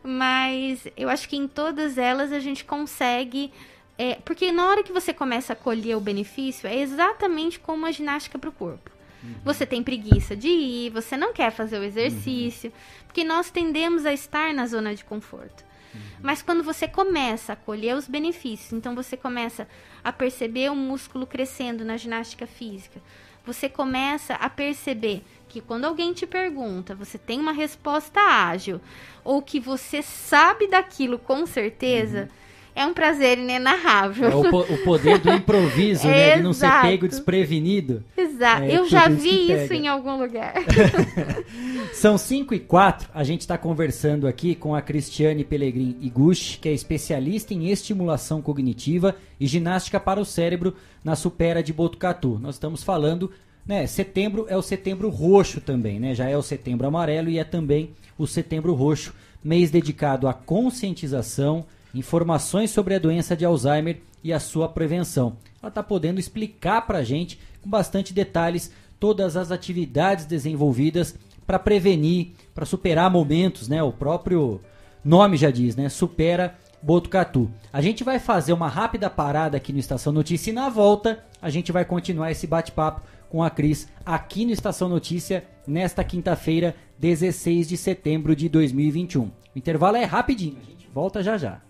Mas eu acho que em todas elas a gente consegue é, porque na hora que você começa a colher o benefício, é exatamente como a ginástica para o corpo. Uhum. Você tem preguiça de ir, você não quer fazer o exercício, uhum. porque nós tendemos a estar na zona de conforto. Uhum. Mas quando você começa a colher os benefícios, então você começa a perceber o músculo crescendo na ginástica física, você começa a perceber que quando alguém te pergunta, você tem uma resposta ágil, ou que você sabe daquilo com certeza, uhum é um prazer inenarrável. É o, po o, poder do improviso, né? De não ser pego desprevenido. Exato. É, Eu já vi isso em algum lugar. São 5 e 4. A gente está conversando aqui com a Cristiane Pellegrin Iguchi, que é especialista em estimulação cognitiva e ginástica para o cérebro na Supera de Botucatu. Nós estamos falando, né? Setembro é o setembro roxo também, né? Já é o setembro amarelo e é também o setembro roxo, mês dedicado à conscientização informações sobre a doença de Alzheimer e a sua prevenção. Ela está podendo explicar para a gente, com bastante detalhes, todas as atividades desenvolvidas para prevenir, para superar momentos, né? O próprio nome já diz, né? Supera Botucatu. A gente vai fazer uma rápida parada aqui no Estação Notícia e na volta a gente vai continuar esse bate-papo com a Cris aqui no Estação Notícia nesta quinta-feira, 16 de setembro de 2021. O intervalo é rapidinho, a gente volta já já.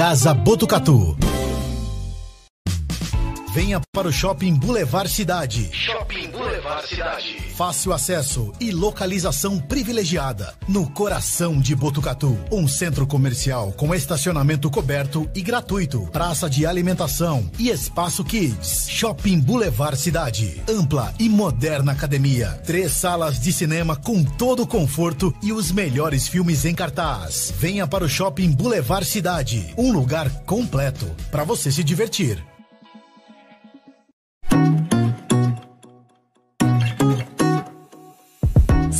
Botucatu. Venha para o Shopping Boulevard Cidade. Shopping Boulevard Cidade. Fácil acesso e localização privilegiada. No coração de Botucatu. Um centro comercial com estacionamento coberto e gratuito. Praça de alimentação e espaço kids. Shopping Boulevard Cidade. Ampla e moderna academia. Três salas de cinema com todo o conforto e os melhores filmes em cartaz. Venha para o Shopping Boulevard Cidade. Um lugar completo para você se divertir.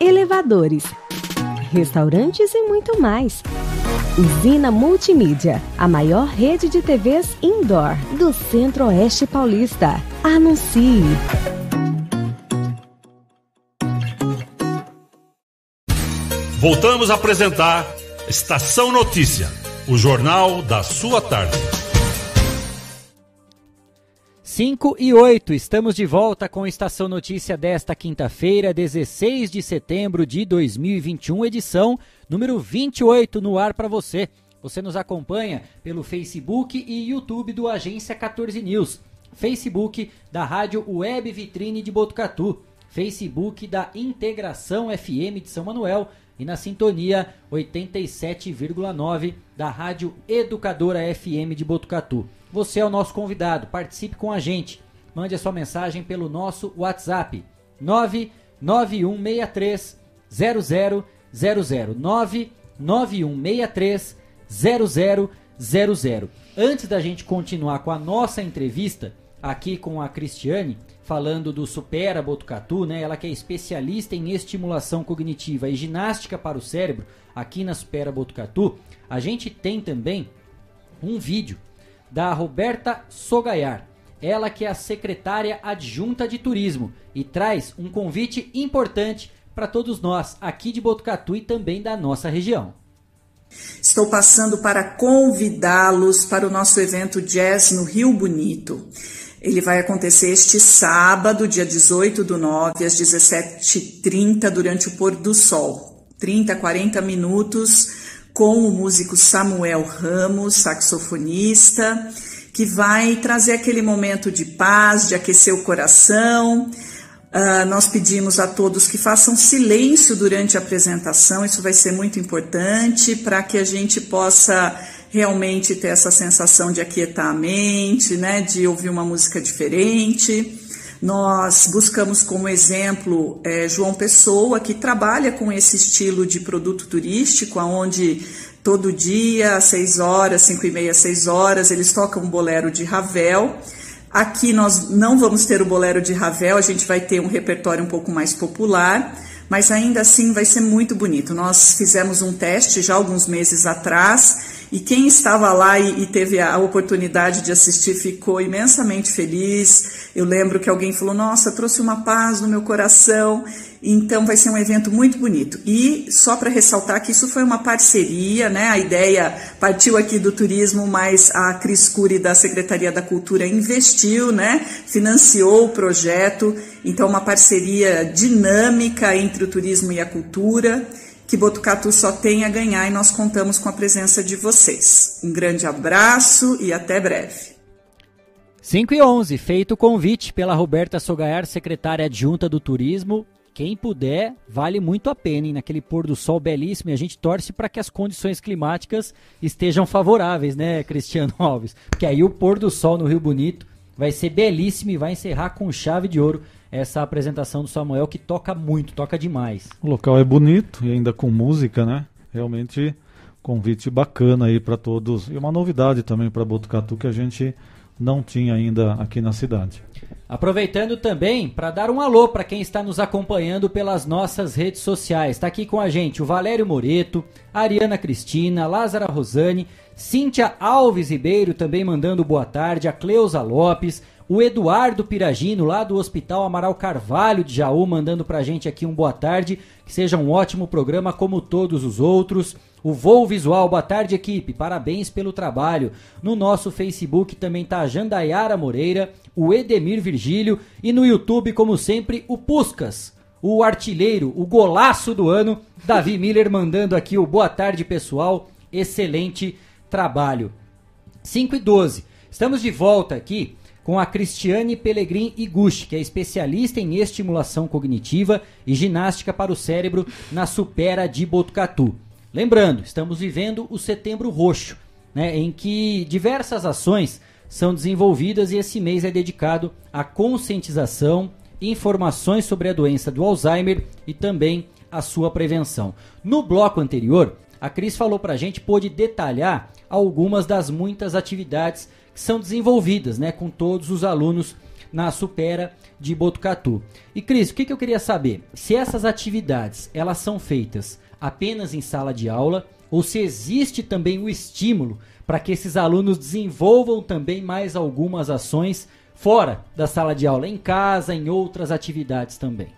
elevadores, restaurantes e muito mais. Usina Multimídia, a maior rede de TVs indoor do Centro-Oeste Paulista. Anuncie! Voltamos a apresentar Estação Notícia, o jornal da sua tarde. 5 e 8, estamos de volta com Estação Notícia desta quinta-feira, 16 de setembro de 2021, edição número 28 no ar para você. Você nos acompanha pelo Facebook e YouTube do Agência 14 News, Facebook da Rádio Web Vitrine de Botucatu, Facebook da Integração FM de São Manuel e na sintonia 87,9 da Rádio Educadora FM de Botucatu. Você é o nosso convidado, participe com a gente. mande a sua mensagem pelo nosso WhatsApp 99163 0000 99163 0000. Antes da gente continuar com a nossa entrevista aqui com a Cristiane, falando do Supera Botucatu, né? Ela que é especialista em estimulação cognitiva e ginástica para o cérebro, aqui na Supera Botucatu, a gente tem também um vídeo da Roberta Sogaiar, ela que é a secretária adjunta de turismo e traz um convite importante para todos nós aqui de Botucatu e também da nossa região. Estou passando para convidá-los para o nosso evento Jazz no Rio Bonito. Ele vai acontecer este sábado, dia 18 do 9, às 17h30, durante o pôr do sol. 30, 40 minutos com o músico Samuel Ramos, saxofonista, que vai trazer aquele momento de paz, de aquecer o coração, Uh, nós pedimos a todos que façam silêncio durante a apresentação, isso vai ser muito importante para que a gente possa realmente ter essa sensação de aquietar a mente, né, de ouvir uma música diferente. Nós buscamos como exemplo é, João Pessoa, que trabalha com esse estilo de produto turístico, onde todo dia, às 6 horas, 5 e meia, 6 horas, eles tocam um bolero de Ravel Aqui nós não vamos ter o bolero de Ravel, a gente vai ter um repertório um pouco mais popular, mas ainda assim vai ser muito bonito. Nós fizemos um teste já alguns meses atrás e quem estava lá e, e, teve a oportunidade de assistir ficou imensamente feliz. Eu lembro que alguém falou: Nossa, trouxe uma paz no meu coração. Então vai ser um evento muito bonito. E só para ressaltar que isso foi uma parceria, né? A ideia partiu aqui do turismo, mas a Cris Cury da Secretaria da Cultura investiu, né? Financiou o projeto. Então uma parceria dinâmica entre o turismo e a cultura que Botucatu só tem a ganhar e nós contamos com a presença de vocês. Um grande abraço e até breve. 5 e 11, feito o convite pela Roberta Sogaiar, secretária adjunta do Turismo. Quem puder, vale muito a pena, hein? Naquele pôr do sol belíssimo e a gente torce para que as condições climáticas estejam favoráveis, né, Cristiano Alves? Porque aí o pôr do sol no Rio Bonito vai ser belíssimo e vai encerrar com chave de ouro essa apresentação do Samuel que toca muito, toca demais. O local é bonito e ainda com música, né? Realmente convite bacana aí para todos e uma novidade também para Botucatu que a gente não tinha ainda aqui na cidade. Aproveitando também para dar um alô para quem está nos acompanhando pelas nossas redes sociais. Está aqui com a gente o Valério Moreto, a Ariana Cristina, Lázara Rosane, Cíntia Alves Ribeiro também mandando boa tarde, a Cleusa Lopes, o Eduardo Piragino, lá do Hospital Amaral Carvalho de Jaú, mandando pra gente aqui um boa tarde. Que seja um ótimo programa como todos os outros. O Voo Visual, boa tarde, equipe. Parabéns pelo trabalho. No nosso Facebook também tá a Jandaiara Moreira, o Edemir Virgílio e no YouTube, como sempre, o Puscas, o artilheiro, o golaço do ano, Davi Miller mandando aqui o boa tarde, pessoal. Excelente trabalho. 5 e 12. Estamos de volta aqui com a Cristiane Pellegrin Iguchi, que é especialista em estimulação cognitiva e ginástica para o cérebro na Supera de Botucatu. Lembrando, estamos vivendo o Setembro Roxo, né, em que diversas ações são desenvolvidas e esse mês é dedicado à conscientização, informações sobre a doença do Alzheimer e também a sua prevenção. No bloco anterior, a Cris falou para a gente, pôde detalhar algumas das muitas atividades são desenvolvidas né, com todos os alunos na Supera de Botucatu. E Cris, o que, que eu queria saber? Se essas atividades elas são feitas apenas em sala de aula ou se existe também o estímulo para que esses alunos desenvolvam também mais algumas ações fora da sala de aula, em casa, em outras atividades também.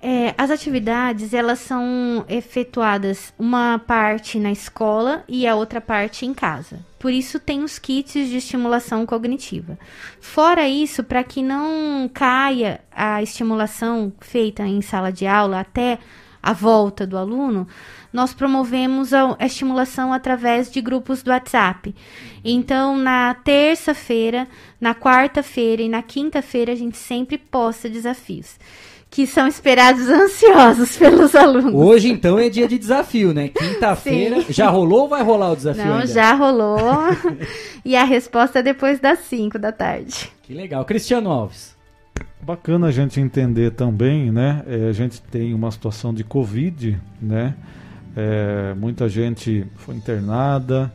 É, as atividades elas são efetuadas uma parte na escola e a outra parte em casa. Por isso tem os kits de estimulação cognitiva. Fora isso, para que não caia a estimulação feita em sala de aula até a volta do aluno, nós promovemos a, estimulação através de grupos do WhatsApp. Então, na terça-feira, na quarta-feira e na quinta-feira, a gente sempre posta desafios que são esperados ansiosos pelos alunos. Hoje, então, é dia de desafio, né? Quinta-feira. Já rolou ou vai rolar o desafio? Não, ainda? já rolou. e a resposta é depois das 5 da tarde. Que legal. Cristiano Alves. Bacana a gente entender também, né? É, a gente tem uma situação de Covid, né? É, muita gente foi internada,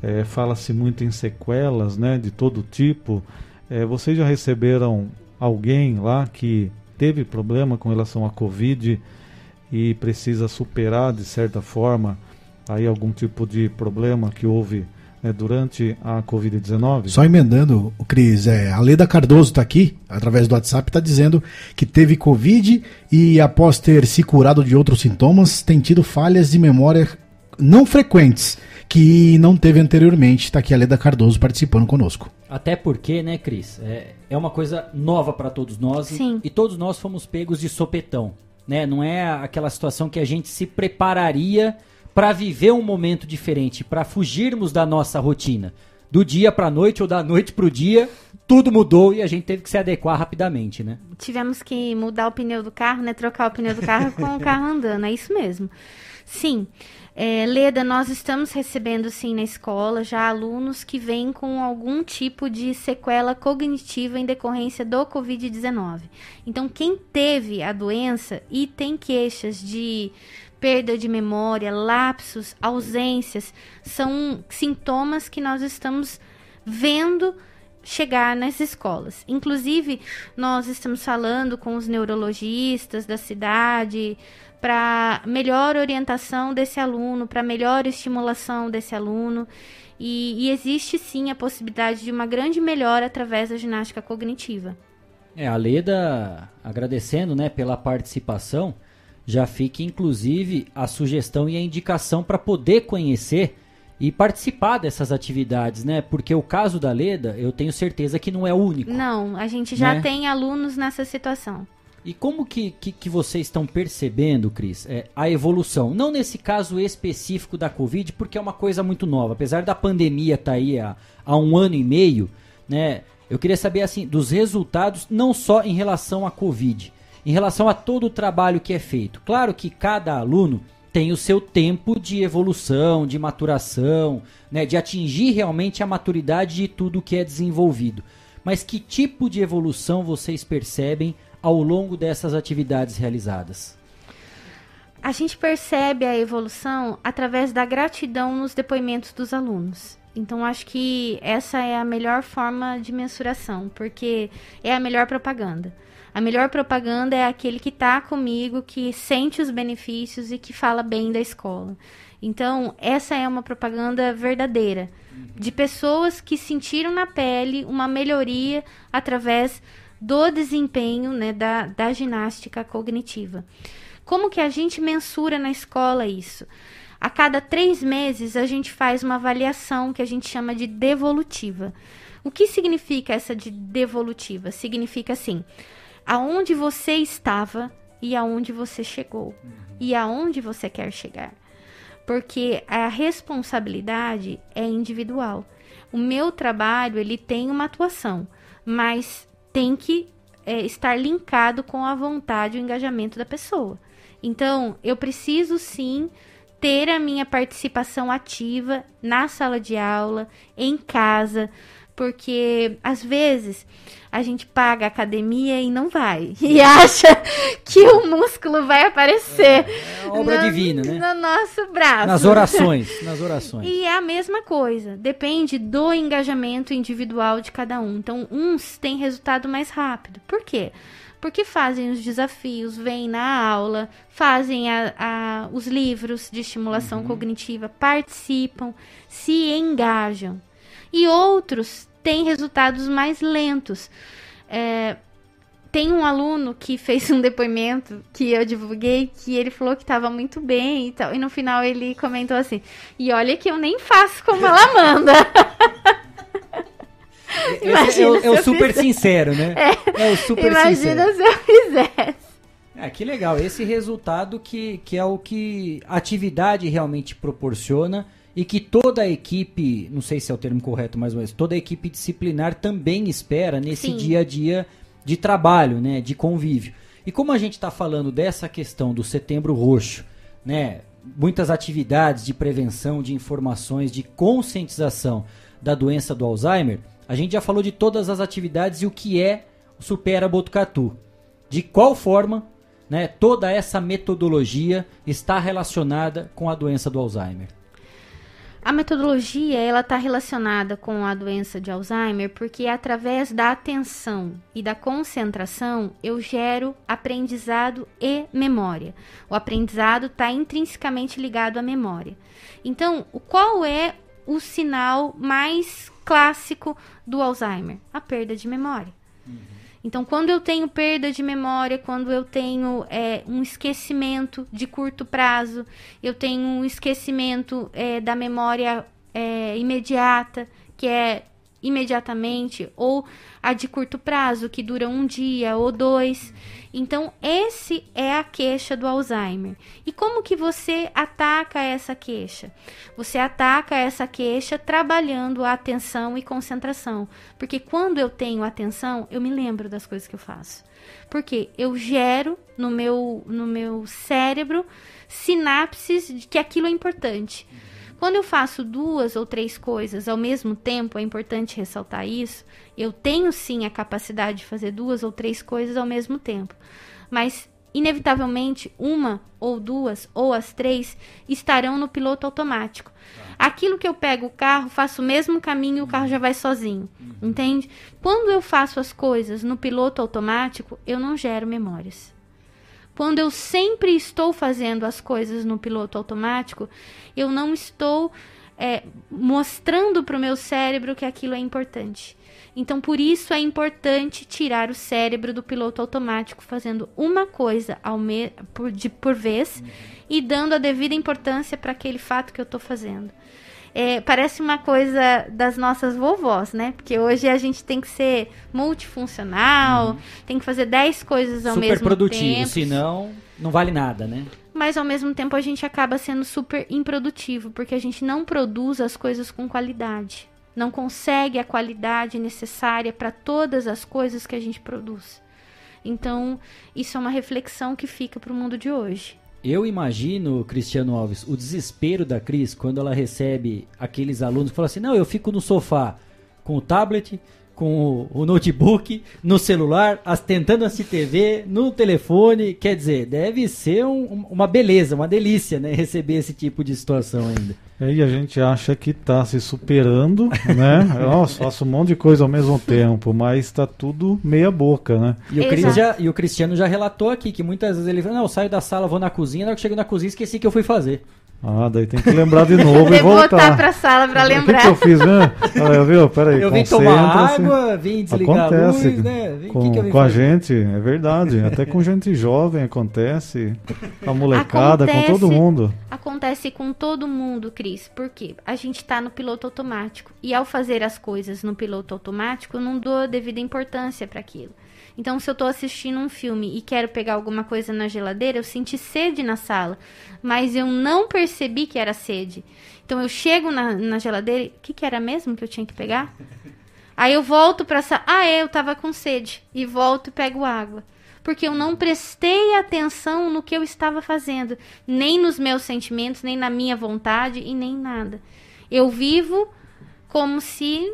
é, fala-se muito em sequelas, né? De todo tipo. É, vocês já receberam alguém lá que teve problema com relação à Covid e precisa superar de certa forma aí algum tipo de problema que houve né, durante a Covid-19? Só emendando, o Cris, é, a Leda Cardoso está aqui, através do WhatsApp, está dizendo que teve Covid e após ter se curado de outros sintomas, tem tido falhas de memória não frequentes que não teve anteriormente. Está aqui a Leda Cardoso participando conosco. Até porque, né, Cris, é, é uma coisa nova para todos nós Sim. E, e todos nós fomos pegos de sopetão, né? Não é aquela situação que a gente se prepararia para viver um momento diferente, para fugirmos da nossa rotina. Do dia para noite ou da noite para o dia, tudo mudou e a gente teve que se adequar rapidamente, né? Tivemos que mudar o pneu do carro, né? Trocar o pneu do carro com o carro andando, é isso mesmo. Sim. É, Leda, nós estamos recebendo sim na escola já alunos que vêm com algum tipo de sequela cognitiva em decorrência do Covid-19. Então, quem teve a doença e tem queixas de perda de memória, lapsos, ausências, são sintomas que nós estamos vendo chegar nas escolas. Inclusive, nós estamos falando com os neurologistas da cidade para melhor orientação desse aluno, para melhor estimulação desse aluno. E, e, existe sim a possibilidade de uma grande melhora através da ginástica cognitiva. É, a Leda agradecendo né, pela participação já fica inclusive a sugestão e a indicação para poder conhecer e participar dessas atividades, né? Porque o caso da Leda, eu tenho certeza que não é o único. Não, a gente já né? tem alunos nessa situação. E como que, que, que vocês estão percebendo, Cris, é, a evolução? Não nesse caso específico da Covid, porque é uma coisa muito nova. Apesar da pandemia estar tá aí há, há um ano e meio, né? Eu queria saber, assim, dos resultados, não só em relação à Covid, em relação a todo o trabalho que é feito. Claro que cada aluno tem o seu tempo de evolução, de maturação, né, de atingir realmente a maturidade de tudo que é desenvolvido. Mas que tipo de evolução vocês percebem ao longo dessas atividades realizadas? A gente percebe a evolução através da gratidão nos depoimentos dos alunos. Então acho que essa é a melhor forma de mensuração, porque é a melhor propaganda. A melhor propaganda é aquele que está comigo, que sente os benefícios e que fala bem da escola. Então, essa é uma propaganda verdadeira de pessoas que sentiram na pele uma melhoria através do desempenho né, da, da ginástica cognitiva. Como que a gente mensura na escola isso? A cada três meses a gente faz uma avaliação que a gente chama de devolutiva. O que significa essa de devolutiva? Significa assim: aonde você estava e aonde você chegou uhum. e aonde você quer chegar. Porque a responsabilidade é individual. O meu trabalho, ele tem uma atuação, mas tem que é, estar linkado com a vontade e o engajamento da pessoa. Então, eu preciso sim ter a minha participação ativa na sala de aula, em casa, porque às vezes a gente paga a academia e não vai. E acha que o músculo vai aparecer. É, é obra no, divina, né? No nosso braço. Nas orações, nas orações. E é a mesma coisa. Depende do engajamento individual de cada um. Então, uns têm resultado mais rápido. Por quê? Porque fazem os desafios, vêm na aula, fazem a, a, os livros de estimulação uhum. cognitiva, participam, se engajam e outros têm resultados mais lentos. É, tem um aluno que fez um depoimento que eu divulguei que ele falou que estava muito bem e tal. E no final ele comentou assim: E olha que eu nem faço como ela manda. Esse é, o, é o super fizer. sincero, né? É, é o super imagina sincero. Imagina se eu fizesse. É, que legal. Esse resultado que, que é o que a atividade realmente proporciona e que toda a equipe, não sei se é o termo correto, mais ou menos, toda a equipe disciplinar também espera nesse Sim. dia a dia de trabalho, né, de convívio. E como a gente está falando dessa questão do Setembro Roxo, né, muitas atividades de prevenção, de informações, de conscientização da doença do Alzheimer, A gente já falou de todas as atividades e o que é o Supera Botucatu. De qual forma né, toda essa metodologia está relacionada com a doença do Alzheimer? A metodologia ela está relacionada com a doença de Alzheimer porque através da atenção e da concentração eu gero aprendizado e memória. O aprendizado está intrinsecamente ligado à memória. Então, qual é o sinal mais clássico do Alzheimer? A perda de memória. Então, quando eu tenho perda de memória, quando eu tenho é, um esquecimento de curto prazo, eu tenho um esquecimento é, da memória é, imediata, que é imediatamente, ou a de curto prazo, que dura um dia ou dois. Então, esse é a queixa do Alzheimer. E como que você ataca essa queixa? Você ataca essa queixa trabalhando a atenção e concentração. Porque quando eu tenho atenção, eu me lembro das coisas que eu faço. Porque eu gero no meu, no meu cérebro sinapses de que aquilo é importante. Quando eu faço duas ou três coisas ao mesmo tempo, é importante ressaltar isso, eu tenho sim a capacidade de fazer duas ou três coisas ao mesmo tempo. Mas inevitavelmente uma ou duas ou as três estarão no piloto automático. Aquilo que eu pego o carro, faço o mesmo caminho e o carro já vai sozinho. Uhum. Entende? Quando eu faço as coisas no piloto automático, eu não gero memórias. Quando eu sempre estou fazendo as coisas no piloto automático, eu não estou é, mostrando para o meu cérebro que aquilo é importante. Então, por isso é importante tirar o cérebro do piloto automático, fazendo uma coisa ao me por, de, por vez uhum. e dando a devida importância para aquele fato que eu estou fazendo. É, parece uma coisa das nossas vovós, né? Porque hoje a gente tem que ser multifuncional, uhum. tem que fazer 10 coisas ao super mesmo produtivo, tempo. senão não vale nada, né? Mas ao mesmo tempo a gente acaba sendo super improdutivo, porque a gente não produz as coisas com qualidade. Não consegue a qualidade necessária para todas as coisas que a gente produz. Então, isso é uma reflexão que fica para o mundo de hoje. Eu imagino, Cristiano Alves, o desespero da Cris quando ela recebe aqueles alunos que falam assim: não, eu fico no sofá com o tablet, com o, notebook, no celular, as, tentando assistir TV, no telefone. Quer dizer, deve ser um, uma beleza, uma delícia, né? Receber esse tipo de situação ainda. É, e a gente acha que está se superando, né? Nossa, faço um monte de coisa ao mesmo tempo, mas está tudo meia boca, né? E o, já, e o, Cristiano já relatou aqui que muitas vezes ele fala, não, eu saio da sala, vou na cozinha, na hora que chego na cozinha esqueci que eu fui fazer. Ah, daí tem que lembrar de novo e voltar. voltar pra sala pra lembrar. O que, que eu fiz, né? Ah, viu? Peraí, eu vim tomar água, vim desligar acontece a luz, né? Vim, com, que que com a gente, é verdade. Até com gente jovem acontece. Com a molecada, acontece, com todo mundo. Acontece com todo mundo, Cris. Por quê? A gente tá no piloto automático. E ao fazer as coisas no piloto automático, eu não dou a devida importância para aquilo. Então, se eu estou assistindo um filme e quero pegar alguma coisa na geladeira, eu senti sede na sala, mas eu não percebi que era sede. Então, eu chego na, na geladeira, o que, que era mesmo que eu tinha que pegar? Aí eu volto para sala, ah, é, eu estava com sede, e volto e pego água. Porque eu não prestei atenção no que eu estava fazendo, nem nos meus sentimentos, nem na minha vontade e nem nada. Eu vivo como se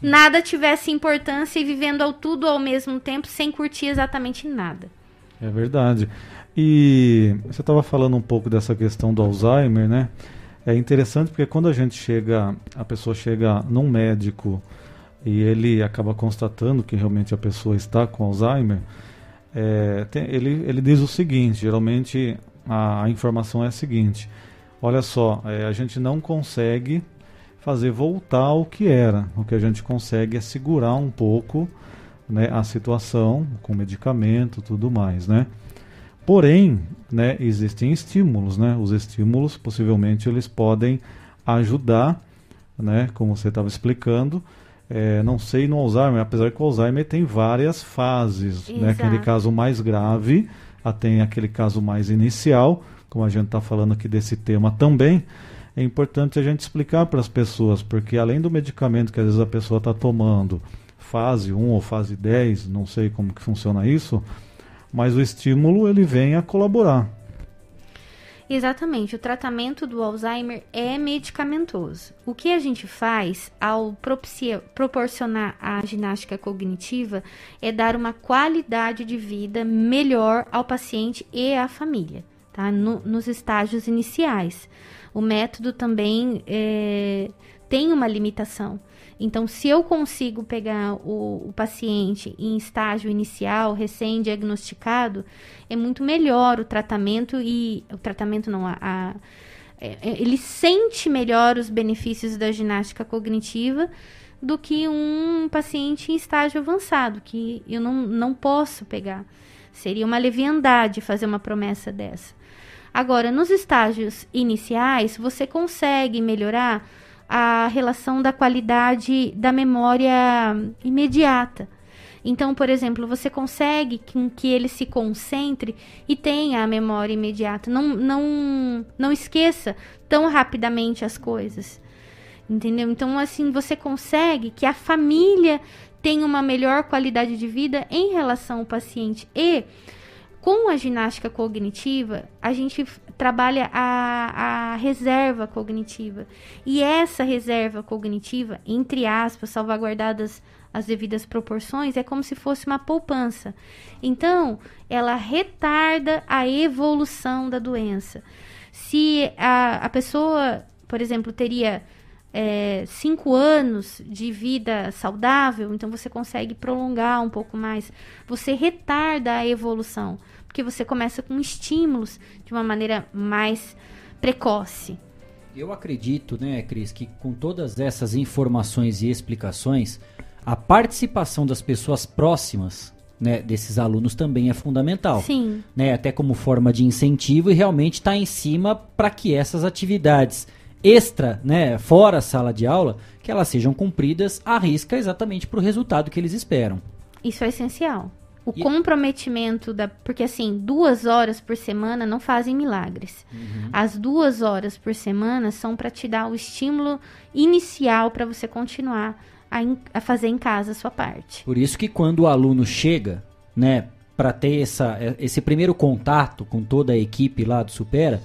nada tivesse importância e vivendo ao tudo ao mesmo tempo sem curtir exatamente nada. É verdade. E você estava falando um pouco dessa questão do Alzheimer, né? É interessante porque quando a gente chega, a pessoa chega num médico e ele acaba constatando que realmente a pessoa está com Alzheimer, é, tem, ele, ele diz o seguinte: geralmente a, a informação é a seguinte: olha só, é, a gente não consegue fazer voltar ao que era. O que a gente consegue é segurar um pouco né, a situação com medicamento tudo mais, né? Porém, né, existem estímulos, né? Os estímulos possivelmente eles podem ajudar, né? Como você estava explicando, é, não sei no Alzheimer, apesar que o Alzheimer tem várias fases, né? Aquele caso mais grave, até aquele caso mais inicial, como a gente está falando aqui desse tema também é importante a gente explicar para as pessoas, porque além do medicamento que às vezes a pessoa está tomando, fase 1 ou fase 10, não sei como que funciona isso, mas o estímulo ele vem a colaborar. Exatamente, o tratamento do Alzheimer é medicamentoso. O que a gente faz ao proporcionar a ginástica cognitiva é dar uma qualidade de vida melhor ao paciente e à família, tá? No, nos estágios iniciais. O método também é, tem uma limitação. Então, se eu consigo pegar o, o paciente em estágio inicial, recém-diagnosticado, é muito melhor o tratamento e o tratamento não a, a é, é, ele sente melhor os benefícios da ginástica cognitiva do que um paciente em estágio avançado, que eu não, não posso pegar. Seria uma leviandade fazer uma promessa dessa. Agora, nos estágios iniciais, você consegue melhorar a relação da qualidade da memória imediata. Então, por exemplo, você consegue que, que ele se concentre e tenha a memória imediata. Não, não, não esqueça tão rapidamente as coisas. Entendeu? Então, assim, você consegue que a família tenha uma melhor qualidade de vida em relação ao paciente. E com a ginástica cognitiva, a gente trabalha a, a reserva cognitiva. E essa reserva cognitiva, entre aspas, salvaguardadas as devidas proporções, é como se fosse uma poupança. Então, ela retarda a evolução da doença. Se a, a pessoa, por exemplo, teria é, cinco anos de vida saudável, então você consegue prolongar um pouco mais. Você retarda a evolução, porque você começa com estímulos de uma maneira mais precoce. Eu acredito, né, Cris, que com todas essas informações e explicações, a participação das pessoas próximas né, desses alunos também é fundamental. Sim. Né, até como forma de incentivo e realmente está em cima para que essas atividades extra, né, fora a sala de aula, que elas sejam cumpridas à risca exatamente para o resultado que eles esperam. Isso é essencial. O e... comprometimento da. Porque assim, duas horas por semana não fazem milagres. Uhum. As duas horas por semana são para te dar o estímulo inicial para você continuar a, in... a, fazer em casa a sua parte. Por isso que quando o aluno chega, né, para ter essa, esse primeiro contato com toda a equipe lá do Supera,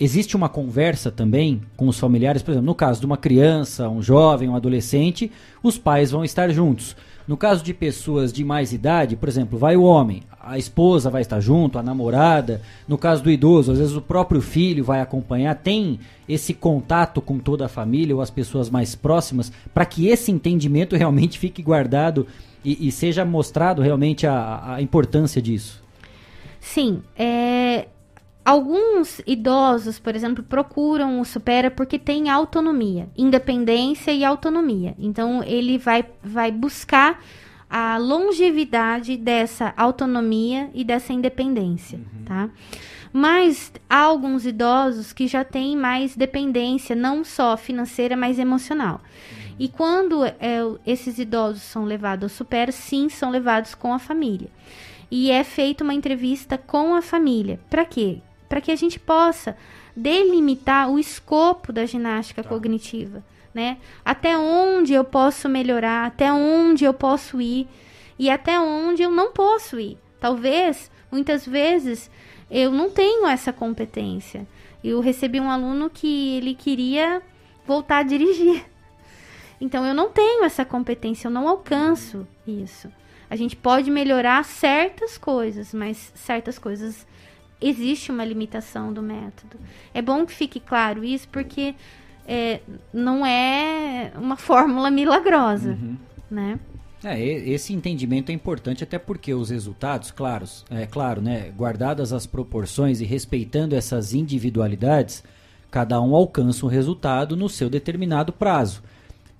existe uma conversa também com os familiares, por exemplo, no caso de uma criança, um jovem, um adolescente, os pais vão estar juntos. No caso de pessoas de mais idade, por exemplo, vai o homem, a esposa vai estar junto, a namorada. No caso do idoso, às vezes o próprio filho vai acompanhar. Tem esse contato com toda a família ou as pessoas mais próximas para que esse entendimento realmente fique guardado e, e seja mostrado realmente a, a importância disso. Sim, é, Alguns idosos, por exemplo, procuram o Supera porque tem autonomia, independência e autonomia. Então, ele vai, vai buscar a longevidade dessa autonomia e dessa independência, uhum. tá? Mas há alguns idosos que já têm mais dependência, não só financeira, mas emocional. Uhum. E quando é, esses idosos são levados ao Supera, sim, são levados com a família. E é feita uma entrevista com a família. Para quê? Para que a gente possa delimitar o escopo da ginástica tá. cognitiva, né? Até onde eu posso melhorar, até onde eu posso ir e até onde eu não posso ir. Talvez, muitas vezes, eu não tenho essa competência. Eu recebi um aluno que ele queria voltar a dirigir. Então eu não tenho essa competência, eu não alcanço isso. A gente pode melhorar certas coisas, mas certas coisas existe uma limitação do método. É bom que fique claro isso, porque é, não é uma fórmula milagrosa, uhum. né? É, esse entendimento é importante até porque os resultados, claros, é claro, né, guardadas as proporções e respeitando essas individualidades, cada um alcança um resultado no seu determinado prazo.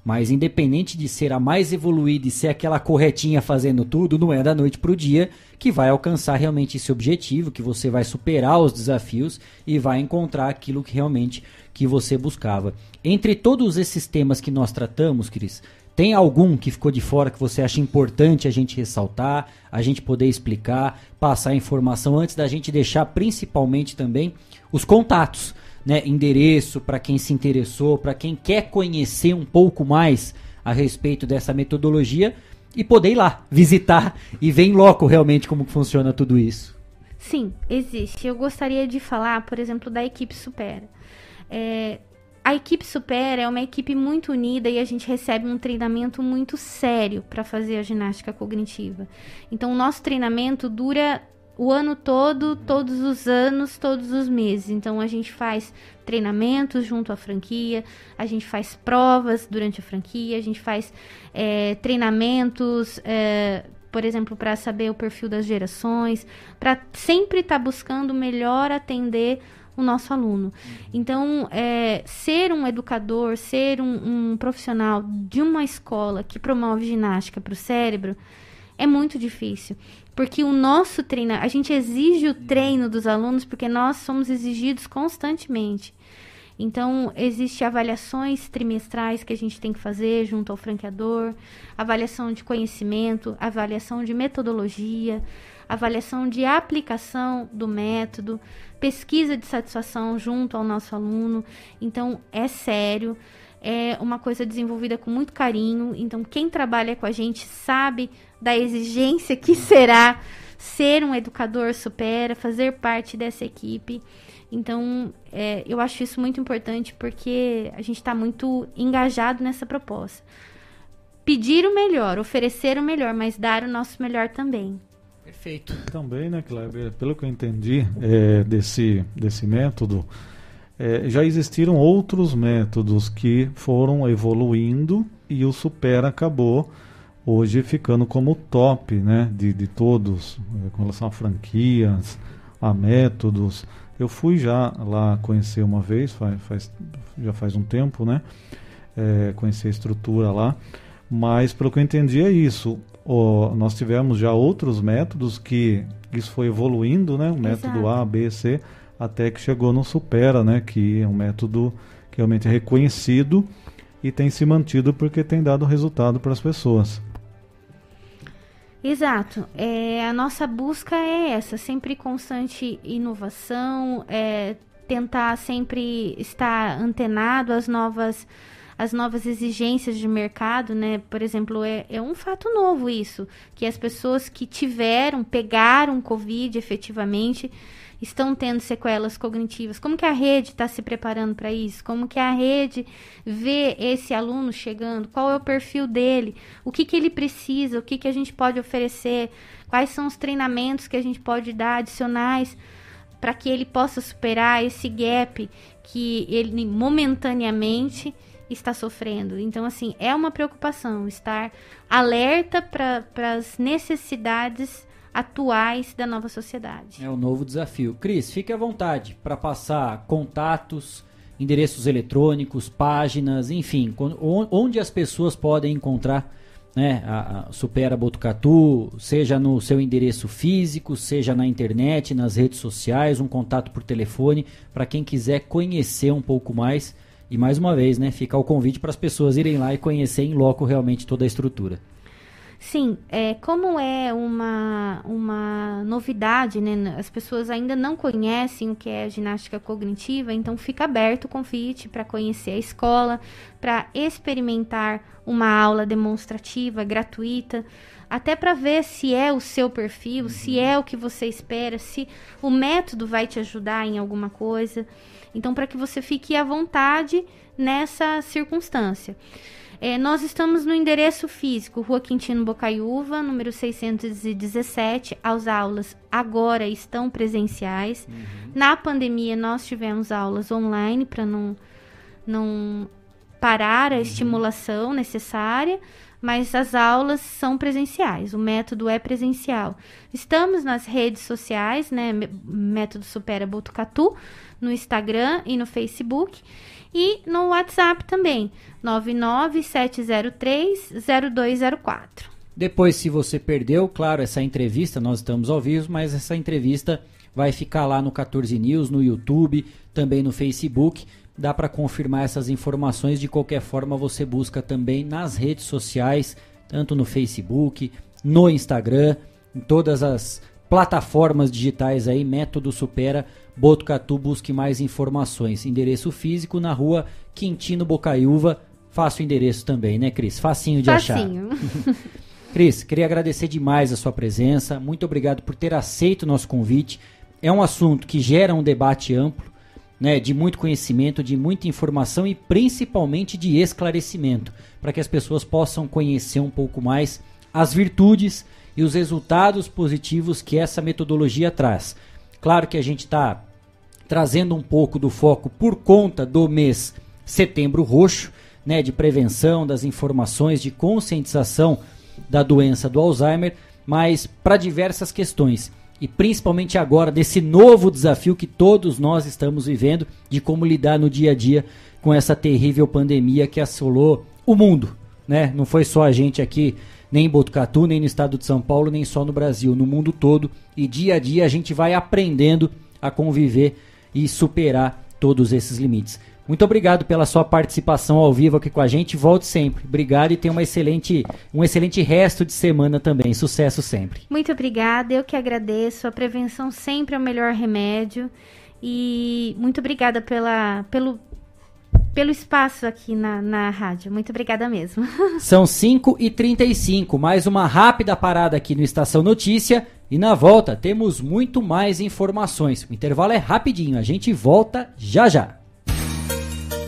Mas independente de ser a mais evoluída e ser aquela corretinha fazendo tudo, não é da noite para o dia que vai alcançar realmente esse objetivo, que você vai superar os desafios e vai encontrar aquilo que realmente que você buscava. Entre todos esses temas que nós tratamos, Cris, tem algum que ficou de fora que você acha importante a gente ressaltar, a gente poder explicar, passar informação antes da gente deixar principalmente também os contatos né, endereço para quem se interessou, para quem quer conhecer um pouco mais a respeito dessa metodologia e poder ir lá visitar e ver em loco realmente como funciona tudo isso. Sim, existe. Eu gostaria de falar, por exemplo, da equipe Supera. É, a equipe Supera é uma equipe muito unida e a gente recebe um treinamento muito sério para fazer a ginástica cognitiva. Então, o nosso treinamento dura o ano todo, todos os anos, todos os meses. Então a gente faz treinamentos junto à franquia, a gente faz provas durante a franquia, a gente faz é, treinamentos, é, por exemplo, para saber o perfil das gerações, para sempre estar tá buscando melhor atender o nosso aluno. Então, é, ser um educador, ser um, um profissional de uma escola que promove ginástica para o cérebro é muito difícil. Porque o nosso treino, a gente exige o treino dos alunos porque nós somos exigidos constantemente. Então, existem avaliações trimestrais que a gente tem que fazer junto ao franqueador, avaliação de conhecimento, avaliação de metodologia, avaliação de aplicação do método, pesquisa de satisfação junto ao nosso aluno. Então, é sério, é uma coisa desenvolvida com muito carinho. Então, quem trabalha com a gente sabe da exigência que será ser um educador supera, fazer parte dessa equipe. Então, é, eu acho isso muito importante porque a gente está muito engajado nessa proposta. Pedir o melhor, oferecer o melhor, mas dar o nosso melhor também. Perfeito. Também, né, Kleber? Pelo que eu entendi é, desse, desse método, é, já existiram outros métodos que foram evoluindo e o Supera acabou hoje ficando como top né, de, de todos, eh, com relação a franquias, a métodos. Eu fui já lá conhecer uma vez, faz, faz já faz um tempo, né? É, conhecer a estrutura lá. Mas, pelo que eu entendi, é isso. O, nós tivemos já outros métodos que isso foi evoluindo, né? O método Exato. A, B, C, até que chegou no Supera, né? Que é um método que realmente é reconhecido e tem se mantido porque tem dado resultado para as pessoas. Exato. É, a nossa busca é essa, sempre constante inovação, é, tentar sempre estar antenado às novas as novas exigências de mercado, né? Por exemplo, é, é um fato novo isso, que as pessoas que tiveram, pegaram Covid efetivamente, estão tendo sequelas cognitivas. Como que a rede está se preparando para isso? Como que a rede vê esse aluno chegando? Qual é o perfil dele? O que, que ele precisa? O que, que a gente pode oferecer? Quais são os treinamentos que a gente pode dar adicionais para que ele possa superar esse gap que ele momentaneamente está sofrendo. Então, assim, é uma preocupação estar alerta para as necessidades atuais da nova sociedade. É o um novo desafio. Cris, fique à vontade para passar contatos, endereços eletrônicos, páginas, enfim, onde as pessoas podem encontrar né, a, a Supera Botucatu, seja no seu endereço físico, seja na internet, nas redes sociais, um contato por telefone, para quem quiser conhecer um pouco mais. E mais uma vez, né, fica o convite para as pessoas irem lá e conhecer em loco realmente toda a estrutura. Sim, é, como é uma, uma novidade, né? As pessoas ainda não conhecem o que é ginástica cognitiva, então fica aberto o convite para conhecer a escola, para experimentar uma aula demonstrativa gratuita, até para ver se é o seu perfil, uhum. se é o que você espera, se o método vai te ajudar em alguma coisa. Então, para que você fique à vontade nessa circunstância. É, nós estamos no endereço físico, Rua Quintino Bocaiúva, número 617. As aulas agora estão presenciais. Uhum. Na pandemia, nós tivemos aulas online para não, não parar a uhum. estimulação necessária, mas as aulas são presenciais, o método é presencial. Estamos nas redes sociais, né? Método Supera Botucatu, no Instagram e no Facebook. E no WhatsApp também, 997030204. Depois, se você perdeu, claro, essa entrevista, nós estamos ao vivo, mas essa entrevista vai ficar lá no 14 News, no YouTube, também no Facebook. Dá para confirmar essas informações. De qualquer forma, você busca também nas redes sociais, tanto no Facebook, no Instagram, em todas as plataformas digitais aí, Método Supera Botucatu, busque mais informações. Endereço físico na rua Quintino Bocaiúva. Fácil endereço também, né, Cris? Facinho de Facinho. achar. Cris, queria agradecer demais a sua presença. Muito obrigado por ter aceito o nosso convite. É um assunto que gera um debate amplo, né, de muito conhecimento, de muita informação e principalmente de esclarecimento, para que as pessoas possam conhecer um pouco mais as virtudes e os resultados positivos que essa metodologia traz. Claro que a gente está trazendo um pouco do foco por conta do mês Setembro Roxo, né, de prevenção, das informações, de conscientização da doença do Alzheimer, mas para diversas questões. E principalmente agora, desse novo desafio que todos nós estamos vivendo, de como lidar no dia a dia com essa terrível pandemia que assolou o mundo. Né? Não foi só a gente aqui, nem em Botucatu, nem no estado de São Paulo, nem só no Brasil, no mundo todo. E dia a dia a gente vai aprendendo a conviver e superar todos esses limites. Muito obrigado pela sua participação ao vivo aqui com a gente. Volte sempre. Obrigado e tenha uma excelente, um excelente resto de semana também. Sucesso sempre. Muito obrigada. Eu que agradeço. A prevenção sempre é o melhor remédio. E muito obrigada pela, pelo, pelo espaço aqui na, na rádio. Muito obrigada mesmo. São 5h35. Mais uma rápida parada aqui no Estação Notícia. E na volta temos muito mais informações. O intervalo é rapidinho. A gente volta já já.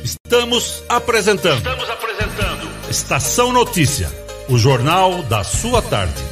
Estamos apresentando. Estamos apresentando. Estação Notícia, o jornal da sua tarde.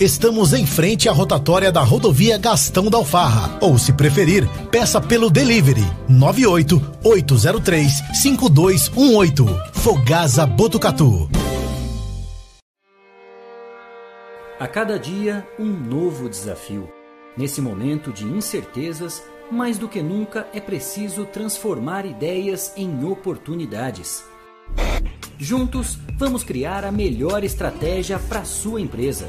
Estamos em frente à rotatória da rodovia Gastão da Alfarra. Ou, se preferir, peça pelo delivery 98 803 5218. Fogasa Botucatu. A cada dia, um novo desafio. Nesse momento de incertezas, mais do que nunca é preciso transformar ideias em oportunidades. Juntos, vamos criar a melhor estratégia para sua empresa.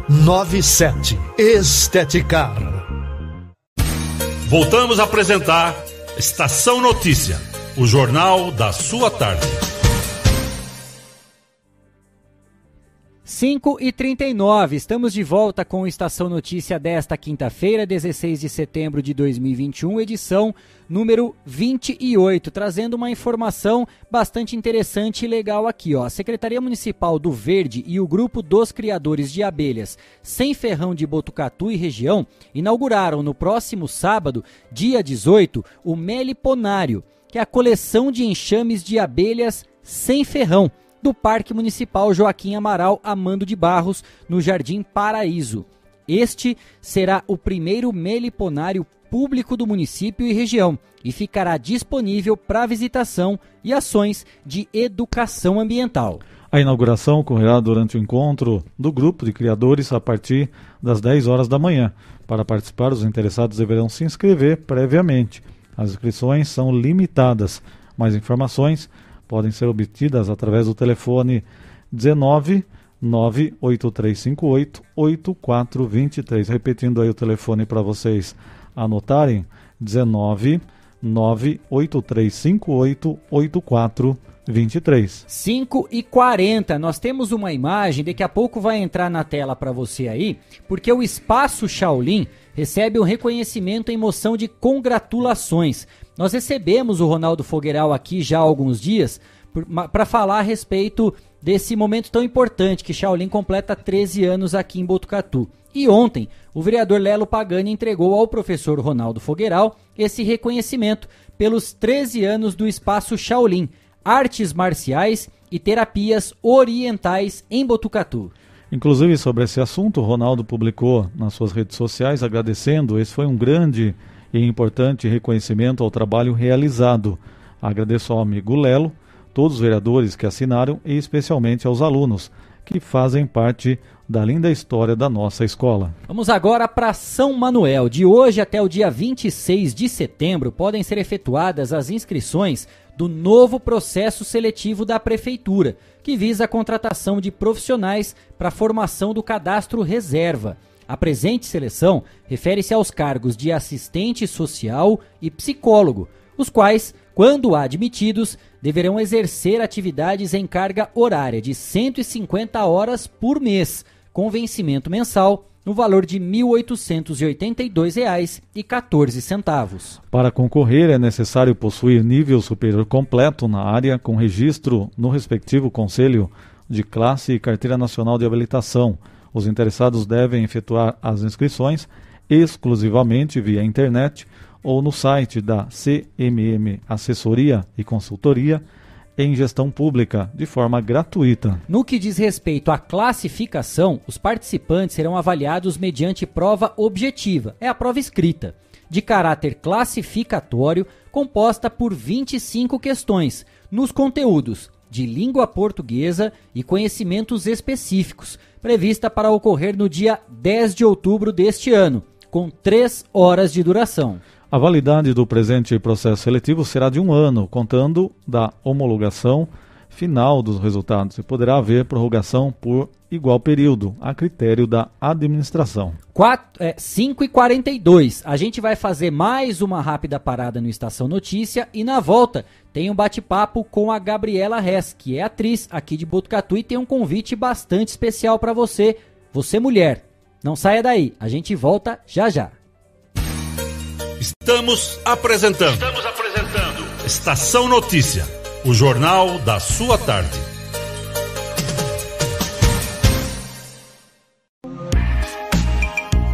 3497. Esteticar. Voltamos a apresentar Estação Notícia, o jornal da sua tarde. 5 e 39 estamos de volta com Estação Notícia desta quinta-feira, 16 de setembro de 2021, edição número 28, trazendo uma informação bastante interessante e legal aqui. Ó. A Secretaria Municipal do Verde e o Grupo dos Criadores de Abelhas Sem Ferrão de Botucatu e região inauguraram no próximo sábado, dia 18, o Meliponário, que é a coleção de enxames de abelhas sem ferrão do Parque Municipal Joaquim Amaral Amando de Barros, no Jardim Paraíso. Este será o primeiro meliponário público do município e região e ficará disponível para visitação e ações de educação ambiental. A inauguração ocorrerá durante o encontro do grupo de criadores a partir das 10 horas da manhã. Para participar, os interessados deverão se inscrever previamente. As inscrições são limitadas. Mais informações podem ser obtidas através do telefone 19 98358 8423. Repetindo aí o telefone para vocês anotarem: 19 98358 8423. 5 e 40. Nós temos uma imagem, daqui a pouco vai entrar na tela para você aí, porque o Espaço Shaolin recebe um reconhecimento em moção de congratulações nós recebemos o Ronaldo Fogueiral aqui já há alguns dias para falar a respeito desse momento tão importante que Shaolin completa 13 anos aqui em Botucatu. E ontem, o vereador Lelo Pagani entregou ao professor Ronaldo Fogueiral esse reconhecimento pelos 13 anos do espaço Shaolin, artes marciais e terapias orientais em Botucatu. Inclusive sobre esse assunto, o Ronaldo publicou nas suas redes sociais agradecendo. Esse foi um grande e importante reconhecimento ao trabalho realizado. Agradeço ao amigo Lelo, todos os vereadores que assinaram e especialmente aos alunos que fazem parte da linda história da nossa escola. Vamos agora para São Manuel. De hoje até o dia 26 de setembro podem ser efetuadas as inscrições do novo processo seletivo da Prefeitura, que visa a contratação de profissionais para a formação do cadastro reserva. A presente seleção refere-se aos cargos de assistente social e psicólogo, os quais, quando admitidos, deverão exercer atividades em carga horária de 150 horas por mês, com vencimento mensal no valor de R$ 1.882,14. Para concorrer, é necessário possuir nível superior completo na área, com registro no respectivo Conselho de Classe e Carteira Nacional de Habilitação os interessados devem efetuar as inscrições exclusivamente via internet ou no site da CMM Assessoria e Consultoria em Gestão Pública, de forma gratuita. No que diz respeito à classificação, os participantes serão avaliados mediante prova objetiva, é a prova escrita, de caráter classificatório, composta por 25 questões, nos conteúdos de língua portuguesa e conhecimentos específicos, prevista para ocorrer no dia 10 de outubro deste ano, com três horas de duração. A validade do presente processo seletivo será de um ano, contando da homologação final dos resultados e poderá haver prorrogação por igual período, a critério da administração. 4, é, 5 e 42 A gente vai fazer mais uma rápida parada no Estação Notícia e na volta tem um bate-papo com a Gabriela Hess, que é atriz aqui de Botucatu e tem um convite bastante especial para você, você mulher. Não saia daí, a gente volta já já. Estamos apresentando. Estamos apresentando. Estação Notícia, o jornal da sua tarde.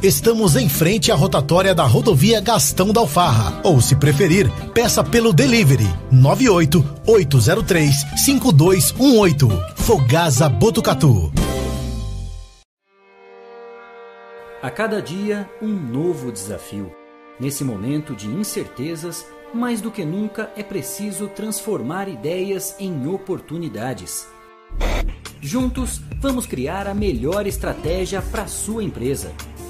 Estamos em frente à rotatória da rodovia Gastão da Alfarra. Ou, se preferir, peça pelo delivery 98 803 5218. Fogasa Botucatu. A cada dia, um novo desafio. Nesse momento de incertezas, mais do que nunca é preciso transformar ideias em oportunidades. Juntos, vamos criar a melhor estratégia para sua empresa.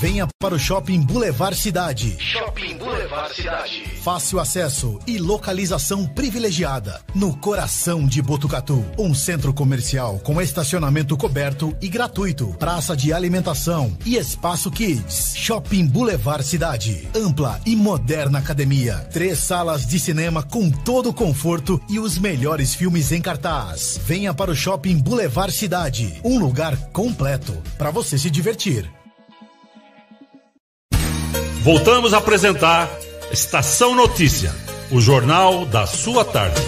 Venha para o Shopping Boulevard Cidade. Shopping Boulevard Cidade. Fácil acesso e localização privilegiada. No coração de Botucatu. Um centro comercial com estacionamento coberto e gratuito. Praça de alimentação e espaço kids. Shopping Boulevard Cidade. Ampla e moderna academia. Três salas de cinema com todo o conforto e os melhores filmes em cartaz. Venha para o Shopping Boulevard Cidade. Um lugar completo para você se divertir. Voltamos a apresentar Estação Notícia, o jornal da sua tarde.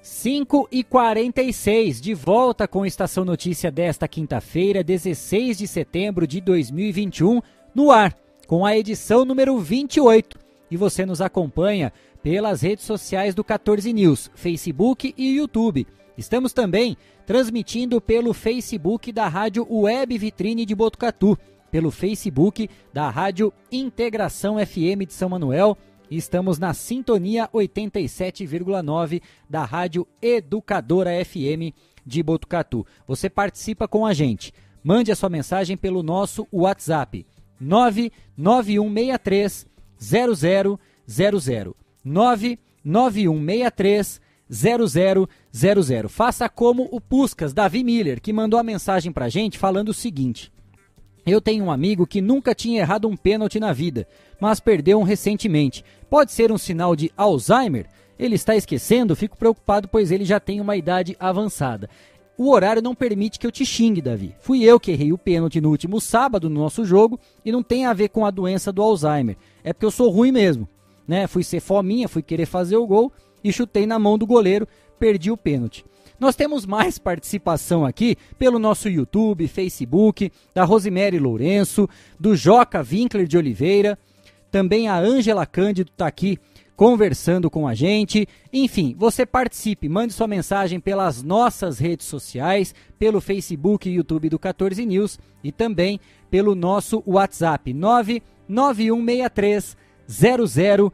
5 e 46 de volta com Estação Notícia desta quinta-feira, 16 de setembro de 2021, no ar, com a edição número 28. E você nos acompanha pelas redes sociais do 14 News, Facebook e YouTube. Estamos também transmitindo pelo Facebook da Rádio Web Vitrine de Botucatu pelo Facebook da Rádio Integração FM de São Manuel. E estamos na sintonia 87,9 da Rádio Educadora FM de Botucatu. Você participa com a gente. Mande a sua mensagem pelo nosso WhatsApp 99163 0000 99163 0000. Faça como o Puscas Davi Miller, que mandou a mensagem pra gente falando o seguinte: eu tenho um amigo que nunca tinha errado um pênalti na vida, mas perdeu um recentemente. Pode ser um sinal de Alzheimer? Ele está esquecendo? Fico preocupado, pois ele já tem uma idade avançada. O horário não permite que eu te xingue, Davi. Fui eu que errei o pênalti no último sábado no nosso jogo e não tem a ver com a doença do Alzheimer. É porque eu sou ruim mesmo. Né? Fui ser fominha, fui querer fazer o gol e chutei na mão do goleiro, perdi o pênalti. Nós temos mais participação aqui pelo nosso YouTube, Facebook, da Rosemary Lourenço, do Joca Winkler de Oliveira, também a Ângela Cândido está aqui conversando com a gente. Enfim, você participe, mande sua mensagem pelas nossas redes sociais, pelo Facebook e YouTube do 14 News e também pelo nosso WhatsApp 99163 0000.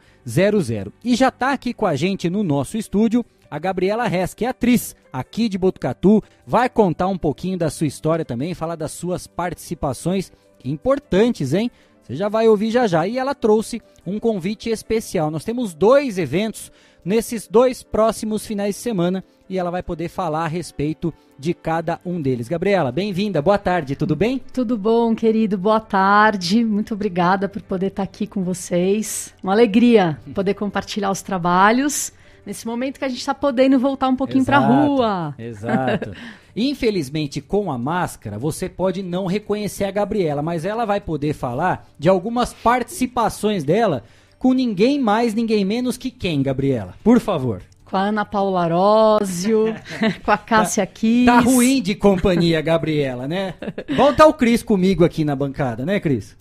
E já está aqui com a gente no nosso estúdio a Gabriela Hess, que é atriz aqui de Botucatu, vai contar um pouquinho da sua história também, falar das suas participações importantes, hein? Você já vai ouvir já já. E ela trouxe um convite especial. Nós temos dois eventos nesses dois próximos finais de semana e ela vai poder falar a respeito de cada um deles. Gabriela, bem-vinda, boa tarde, tudo bem? Tudo bom, querido, boa tarde. Muito obrigada por poder estar aqui com vocês. Uma alegria poder compartilhar os trabalhos nesse momento que a gente está podendo voltar um pouquinho para a rua. Exato. Infelizmente, com a máscara, você pode não reconhecer a Gabriela, mas ela vai poder falar de algumas participações dela com ninguém mais, ninguém menos que quem, Gabriela? Por favor. Com a Ana Paula Arósio, com a Cássia tá, Kiss. Tá ruim de companhia, Gabriela, né? Volta o Cris comigo aqui na bancada, né, Cris?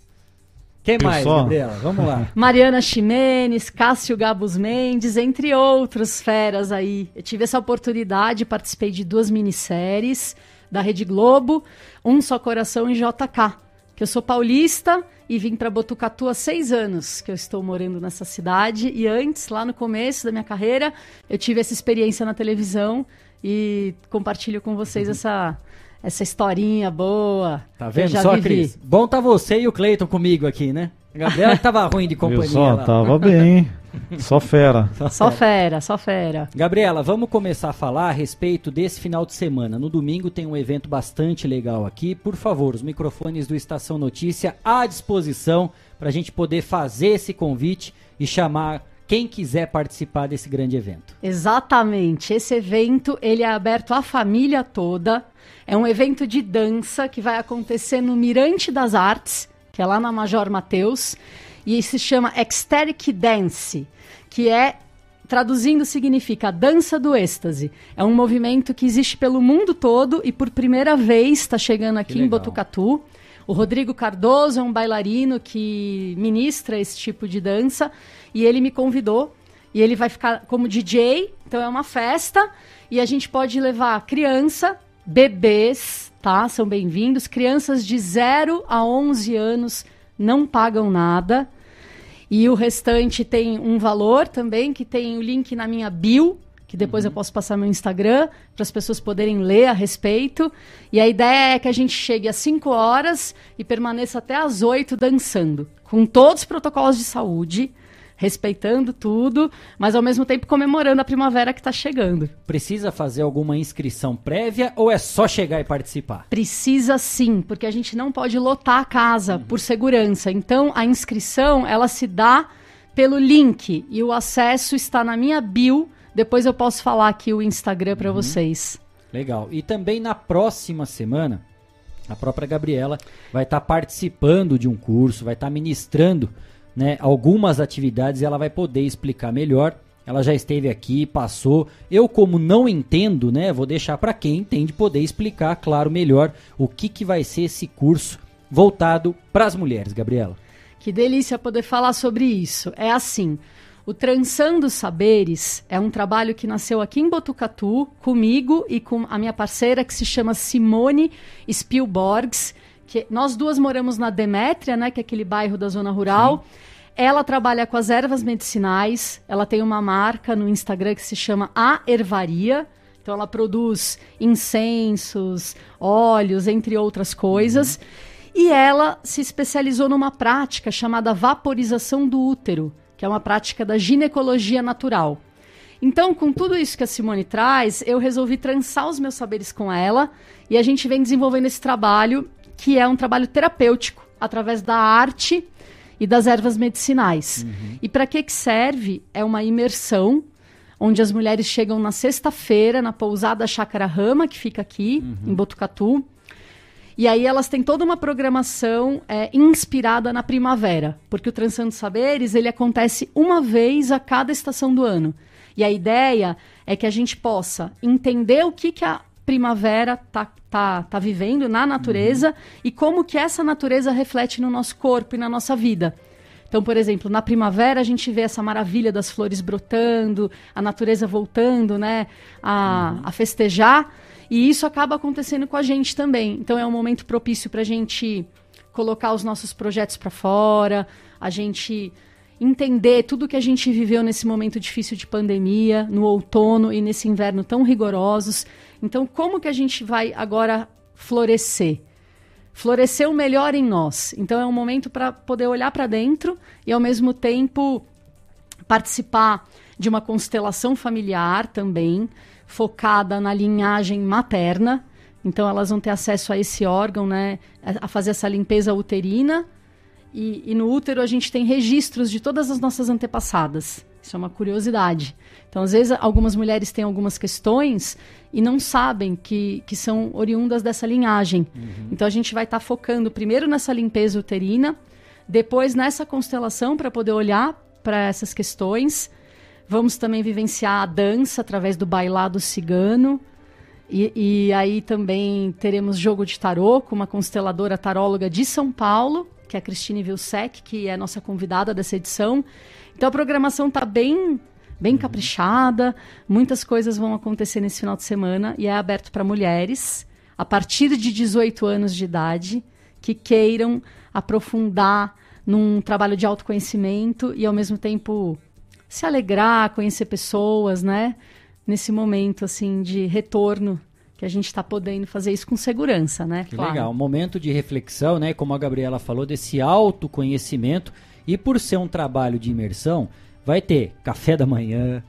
Quem mais, só? Gabriela? Vamos lá. Mariana Ximenes, Cássio Gabus Mendes, entre outros feras aí. Eu tive essa oportunidade, participei de duas minisséries da Rede Globo, Um Só Coração e JK. Que eu sou paulista e vim para Botucatu há seis anos que eu estou morando nessa cidade. E antes, lá no começo da minha carreira, eu tive essa experiência na televisão e compartilho com vocês uhum. essa essa historinha boa. Tá vendo só, vivi. Cris? Bom tá você e o Cleiton comigo aqui, né? A Gabriela que tava ruim de companhia. Eu só, lá. tava bem. Só fera. Só fera, só fera. Gabriela, vamos começar a falar a respeito desse final de semana. No domingo tem um evento bastante legal aqui. Por favor, os microfones do Estação Notícia à disposição para a gente poder fazer esse convite e chamar quem quiser participar desse grande evento. Exatamente. Esse evento ele é aberto à família toda. É um evento de dança que vai acontecer no Mirante das Artes, que é lá na Major Mateus e se chama Ecstatic Dance, que é traduzindo significa dança do êxtase. É um movimento que existe pelo mundo todo e por primeira vez está chegando aqui em Botucatu. O Rodrigo Cardoso é um bailarino que ministra esse tipo de dança e ele me convidou e ele vai ficar como DJ. Então é uma festa e a gente pode levar criança, bebês, tá? São bem-vindos. Crianças de 0 a 11 anos não pagam nada. E o restante tem um valor também, que tem o link na minha bio, que depois uhum. eu posso passar meu Instagram para as pessoas poderem ler a respeito. E a ideia é que a gente chegue às 5 horas e permaneça até às 8 dançando, com todos os protocolos de saúde respeitando tudo, mas ao mesmo tempo comemorando a primavera que está chegando. Precisa fazer alguma inscrição prévia ou é só chegar e participar? Precisa sim, porque a gente não pode lotar a casa uhum. por segurança. Então a inscrição ela se dá pelo link e o acesso está na minha bio. Depois eu posso falar aqui o Instagram para uhum. vocês. Legal. E também na próxima semana, a própria Gabriela vai estar tá participando de um curso, vai estar tá ministrando né, algumas atividades e ela vai poder explicar melhor. Ela já esteve aqui, passou. Eu, como não entendo, né, vou deixar para quem entende poder explicar, claro, melhor o que, que vai ser esse curso voltado para as mulheres, Gabriela. Que delícia poder falar sobre isso. É assim, o Transando Saberes é um trabalho que nasceu aqui em Botucatu, comigo e com a minha parceira que se chama Simone Spielborgs, que nós duas moramos na Demétria, né, que é aquele bairro da zona rural. Sim. Ela trabalha com as ervas medicinais. Ela tem uma marca no Instagram que se chama A Ervaria. Então ela produz incensos, óleos, entre outras coisas. Uhum. E ela se especializou numa prática chamada vaporização do útero, que é uma prática da ginecologia natural. Então, com tudo isso que a Simone traz, eu resolvi trançar os meus saberes com ela e a gente vem desenvolvendo esse trabalho, que é um trabalho terapêutico, através da arte e das ervas medicinais. Uhum. E para que, que serve? É uma imersão onde as mulheres chegam na sexta-feira na pousada Chácara Rama, que fica aqui uhum. em Botucatu. E aí elas têm toda uma programação é, inspirada na primavera, porque o Transando Saberes ele acontece uma vez a cada estação do ano. E a ideia é que a gente possa entender o que, que a primavera tá, tá, tá vivendo na natureza uhum. e como que essa natureza reflete no nosso corpo e na nossa vida. Então, por exemplo, na primavera a gente vê essa maravilha das flores brotando, a natureza voltando, né, a, uhum. a festejar, e isso acaba acontecendo com a gente também. Então, é um momento propício para a gente colocar os nossos projetos para fora, a gente entender tudo que a gente viveu nesse momento difícil de pandemia, no outono e nesse inverno tão rigorosos. Então, como que a gente vai agora florescer? florescer o melhor em nós. Então é um momento para poder olhar para dentro e ao mesmo tempo participar de uma constelação familiar também, focada na linhagem materna. Então elas vão ter acesso a esse órgão, né, a fazer essa limpeza uterina. E, e no útero a gente tem registros de todas as nossas antepassadas. Isso é uma curiosidade. Então, às vezes, algumas mulheres têm algumas questões e não sabem que, que são oriundas dessa linhagem. Uhum. Então, a gente vai estar tá focando primeiro nessa limpeza uterina, depois nessa constelação para poder olhar para essas questões. Vamos também vivenciar a dança através do bailado cigano. E, e aí também teremos jogo de tarô com uma consteladora taróloga de São Paulo, que é a Cristine Vilsec, que é a nossa convidada dessa edição. Então a programação está bem bem uhum. caprichada, muitas coisas vão acontecer nesse final de semana e é aberto para mulheres a partir de 18 anos de idade que queiram aprofundar num trabalho de autoconhecimento e ao mesmo tempo se alegrar, conhecer pessoas, né? Nesse momento assim de retorno que a gente está podendo fazer isso com segurança, né? Que claro. legal, um momento de reflexão, né? Como a Gabriela falou, desse autoconhecimento. E por ser um trabalho de imersão, vai ter café da manhã,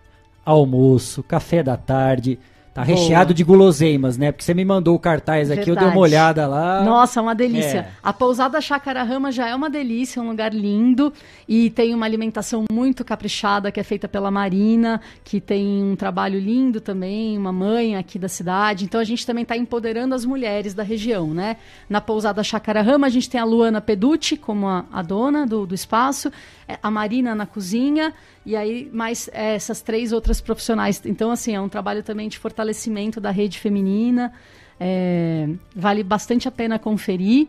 almoço, café da tarde, Tá recheado de guloseimas, né? Porque você me mandou o cartaz aqui, Verdade. eu dei uma olhada lá. Nossa, uma delícia. É. A pousada Chácara Rama já é uma delícia, um lugar lindo e tem uma alimentação muito caprichada que é feita pela Marina, que tem um trabalho lindo também, uma mãe aqui da cidade. Então a gente também está empoderando as mulheres da região, né? Na pousada Chácara Rama a gente tem a Luana Peducci como a, a dona do, do espaço, é, a Marina na cozinha e aí mais é, essas três outras profissionais. Então, assim, é um trabalho também de fortalecimento da rede feminina. É, vale bastante a pena conferir.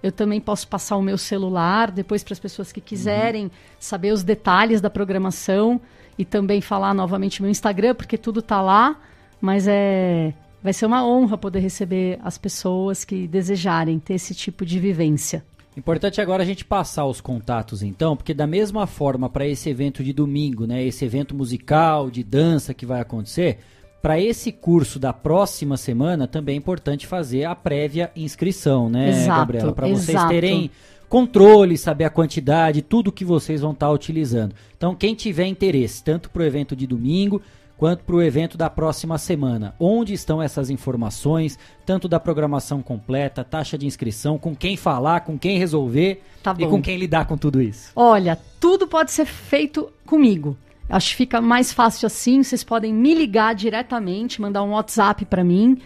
Eu também posso passar o meu celular depois para as pessoas que quiserem uhum. saber os detalhes da programação e também falar novamente meu Instagram, porque tudo está lá. Mas é vai ser uma honra poder receber as pessoas que desejarem ter esse tipo de vivência. Importante agora a gente passar os contatos então, porque da mesma forma para esse evento de domingo, né, esse evento musical, de dança que vai acontecer, para esse curso da próxima semana também é importante fazer a prévia inscrição, né, exato, Gabriela, para vocês terem controle, saber a quantidade, tudo que vocês vão estar tá utilizando. Então, quem tiver interesse, tanto para o evento de domingo quanto para o evento da próxima semana. Onde estão essas informações, tanto da programação completa, taxa de inscrição, com quem falar, com quem resolver tá e com quem lidar com tudo isso? Olha, tudo pode ser feito comigo. Acho que fica mais fácil assim. Vocês podem me ligar diretamente, mandar um WhatsApp para mim.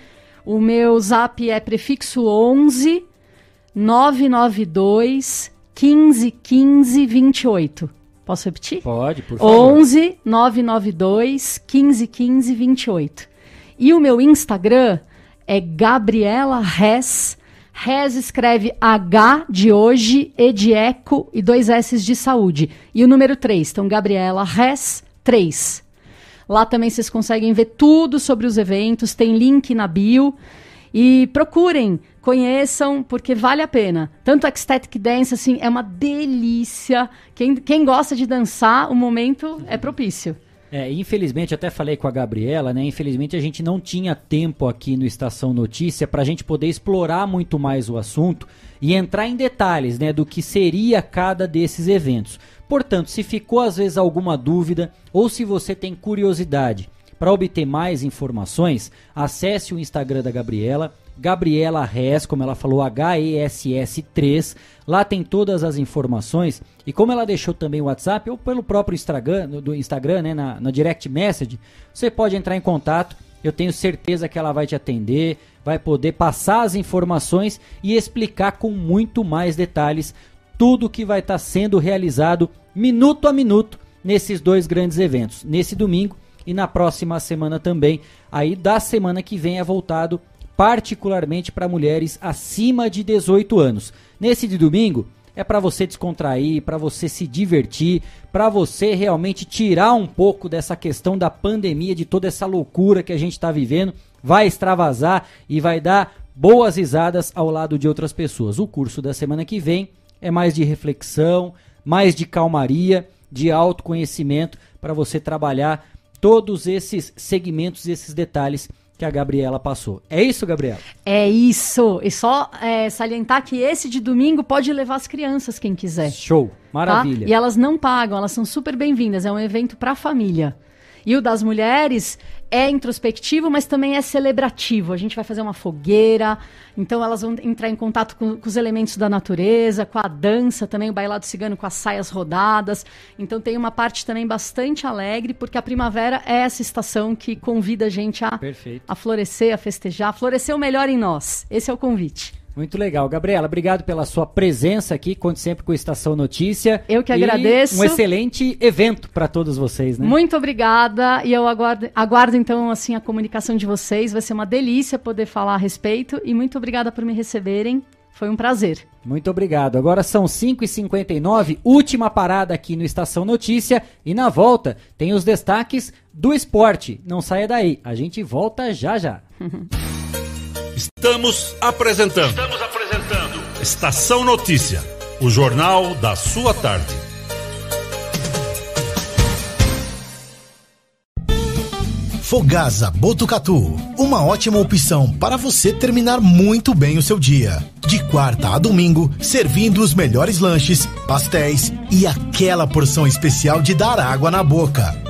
O meu zap é prefixo 11 992 15 15 28. Posso repetir? Pode, por favor. 11 992 15 15 28. E o meu Instagram é Gabriela Res. Res escreve H de hoje, E de eco e dois S de saúde. E o número 3. Então, Gabriela Res 3. Lá também vocês conseguem ver tudo sobre os eventos, tem link na bio. E procurem, conheçam, porque vale a pena. Tanto Ecstatic Dance, assim, é uma delícia. Quem, quem gosta de dançar, o momento é propício. É, infelizmente, até falei com a Gabriela, né? Infelizmente a gente não tinha tempo aqui no Estação Notícia para a gente poder explorar muito mais o assunto e entrar em detalhes, né, do que seria cada desses eventos. Portanto, se ficou às vezes alguma dúvida ou se você tem curiosidade para obter mais informações, acesse o Instagram da Gabriela, Gabriela Res, como ela falou, H-E-S-S 3. Lá tem todas as informações. E como ela deixou também o WhatsApp, ou pelo próprio Instagram, do Instagram, né, na, na direct message, você pode entrar em contato. Eu tenho certeza que ela vai te atender, vai poder passar as informações e explicar com muito mais detalhes tudo que vai estar tá sendo realizado minuto a minuto nesses dois grandes eventos. Nesse domingo e na próxima semana também. Aí da semana que vem é voltado particularmente para mulheres acima de 18 anos. Nesse de domingo é para você descontrair, para você se divertir, para você realmente tirar um pouco dessa questão da pandemia, de toda essa loucura que a gente está vivendo, vai extravasar e vai dar boas risadas ao lado de outras pessoas. O curso da semana que vem é mais de reflexão, mais de calmaria, de autoconhecimento para você trabalhar todos esses segmentos, esses detalhes que a Gabriela passou. É isso, Gabriela? É isso. E só é, salientar que esse de domingo pode levar as crianças, quem quiser. Show. tá? Maravilha. E elas não pagam, elas são super bem-vindas. É um evento para a família. E o das mulheres é introspectivo, mas também é celebrativo. A gente vai fazer uma fogueira, então elas vão entrar em contato com, com os elementos da natureza, com a dança também, o bailado cigano com as saias rodadas. Então tem uma parte também bastante alegre, porque a primavera é essa estação que convida a gente a, Perfeito. a florescer, a festejar, a florescer o melhor em nós. Esse é o convite. Muito legal. Gabriela, obrigado pela sua presença aqui. Conte sempre com o Estação Notícia. Eu que agradeço. Um excelente evento para todos vocês, né? Muito obrigada e eu aguardo, aguardo então assim a comunicação de vocês. Vai ser uma delícia poder falar a respeito e muito obrigada por me receberem. Foi um prazer. Muito obrigado. Agora são 5h59, última parada aqui no Estação Notícia. E na volta tem os destaques do esporte. Não saia daí, a gente volta já já. Estamos apresentando. Estamos apresentando. Estação Notícia, o jornal da sua tarde. Fogasa Botucatu, uma ótima opção para você terminar muito bem o seu dia. De quarta a domingo, servindo os melhores lanches, pastéis e aquela porção especial de dar água na boca.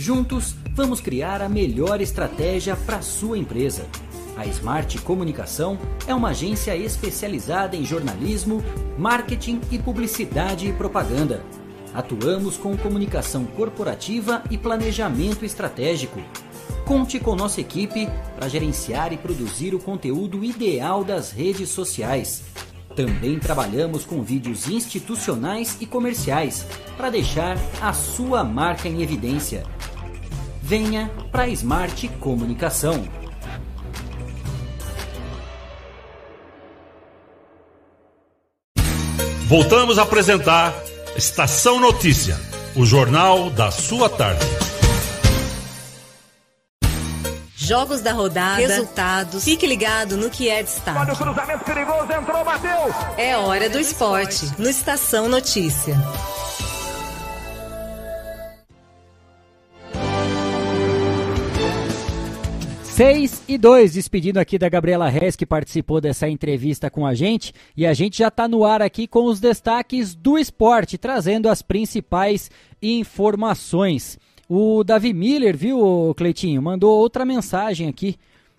Juntos, vamos criar a melhor estratégia para sua empresa. A Smart Comunicação é uma agência especializada em jornalismo, marketing e publicidade e propaganda. Atuamos com comunicação corporativa e planejamento estratégico. Conte com nossa equipe para gerenciar e produzir o conteúdo ideal das redes sociais. Também trabalhamos com vídeos institucionais e comerciais para deixar a sua marca em evidência. Venha para Smart Comunicação. Voltamos a apresentar Estação Notícia, o jornal da sua tarde. Jogos da rodada, resultados. Fique ligado no que é destaque. Olha o cruzamento perigoso, entrou, bateu. É hora do esporte, no Estação Notícia. Seis e dois, despedindo aqui da Gabriela Reis, que participou dessa entrevista com a gente. E a gente já está no ar aqui com os destaques do esporte, trazendo as principais informações. O Davi Miller, viu, Cleitinho, mandou outra mensagem aqui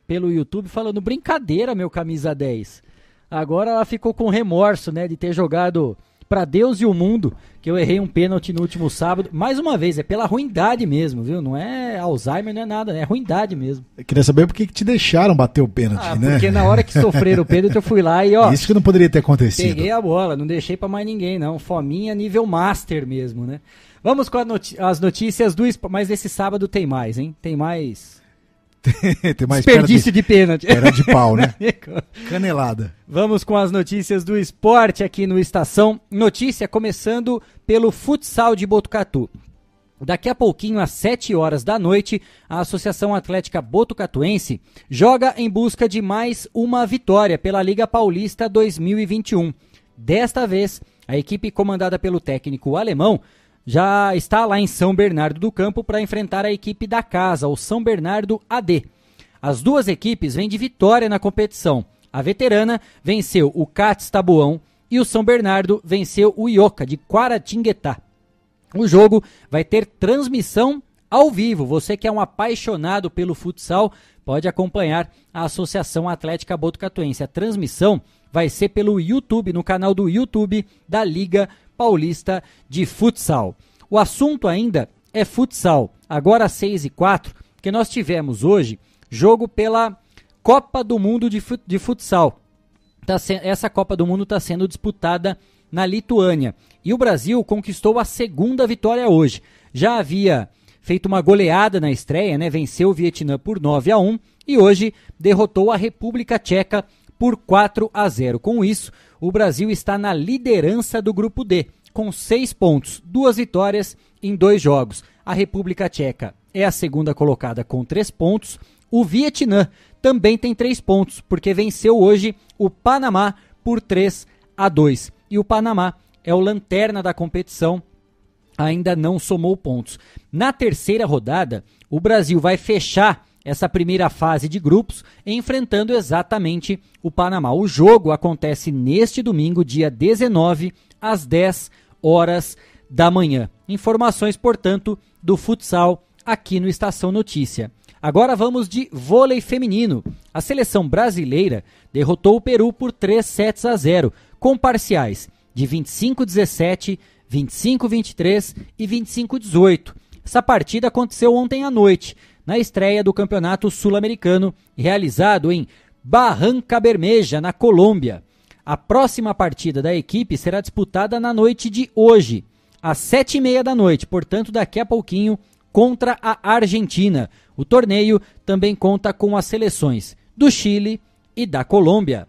pelo YouTube falando brincadeira, meu camisa 10. Agora ela ficou com remorso, né, de ter jogado para Deus e o mundo, que eu errei um pênalti no último sábado. Mais uma vez, é pela ruindade mesmo, viu? Não é Alzheimer, não é nada, é ruindade mesmo. Eu queria saber por que te deixaram bater o pênalti, Ah, né? porque na hora que sofreram o pênalti eu fui lá e ó, Isso que não poderia ter acontecido. peguei a bola, não deixei pra mais ninguém não. Fominha nível master mesmo, né? Vamos com as notícias do mas esse sábado tem mais, hein? Tem mais Tem mais desperdício de pênalti. Perna de pau, né? Canelada. Vamos com as notícias do esporte aqui no Estação. Notícia começando pelo futsal de Botucatu. Daqui a pouquinho, às 7 horas da noite, a Associação Atlética Botucatuense joga em busca de mais uma vitória pela Liga Paulista 2021. Desta vez, A equipe comandada pelo técnico alemão já está lá em São Bernardo do Campo para enfrentar a equipe da casa, o São Bernardo AD. As duas equipes vêm de vitória na competição. A veterana venceu o Cats Tabuão e o São Bernardo venceu o Ioca de Quaratinguetá. O jogo vai ter transmissão ao vivo. Você que é um apaixonado pelo futsal, pode acompanhar a Associação Atlética Botucatuense. A transmissão vai ser pelo YouTube, no canal do YouTube da Liga Paulista de Futsal. O assunto ainda é futsal. Agora às 6 e 4, que nós tivemos hoje jogo pela Copa do Mundo de, de Futsal. Tá essa Copa do Mundo está sendo disputada na Lituânia. E o Brasil conquistou a segunda vitória hoje. Já havia feito uma goleada na estreia, né? Venceu o Vietnã por 9 a 1 e hoje derrotou a República Tcheca por 4 a 0. Com isso, o Brasil está na liderança do grupo D, com seis pontos, duas vitórias em dois jogos. A República Tcheca é a segunda colocada com três pontos. O Vietnã também tem três pontos, porque venceu hoje o Panamá por 3 a 2. E o Panamá é o lanterna da competição, ainda não somou pontos. Na terceira rodada, o Brasil vai fechar essa primeira fase de grupos, enfrentando exatamente o Panamá. O jogo acontece neste domingo, dia 19, às 10 horas da manhã. Informações, portanto, do futsal aqui no Estação Notícia. Agora vamos de vôlei feminino. A seleção brasileira derrotou o Peru por 3 sets a 0, com parciais de 25-17, 25-23 e 25-18. Essa partida aconteceu ontem à noite na estreia do Campeonato Sul-Americano, realizado em Barranca Bermeja, na Colômbia. A próxima partida da equipe será disputada na noite de hoje, às sete e meia da noite, portanto, daqui a pouquinho, contra a Argentina. O torneio também conta com as seleções do Chile e da Colômbia.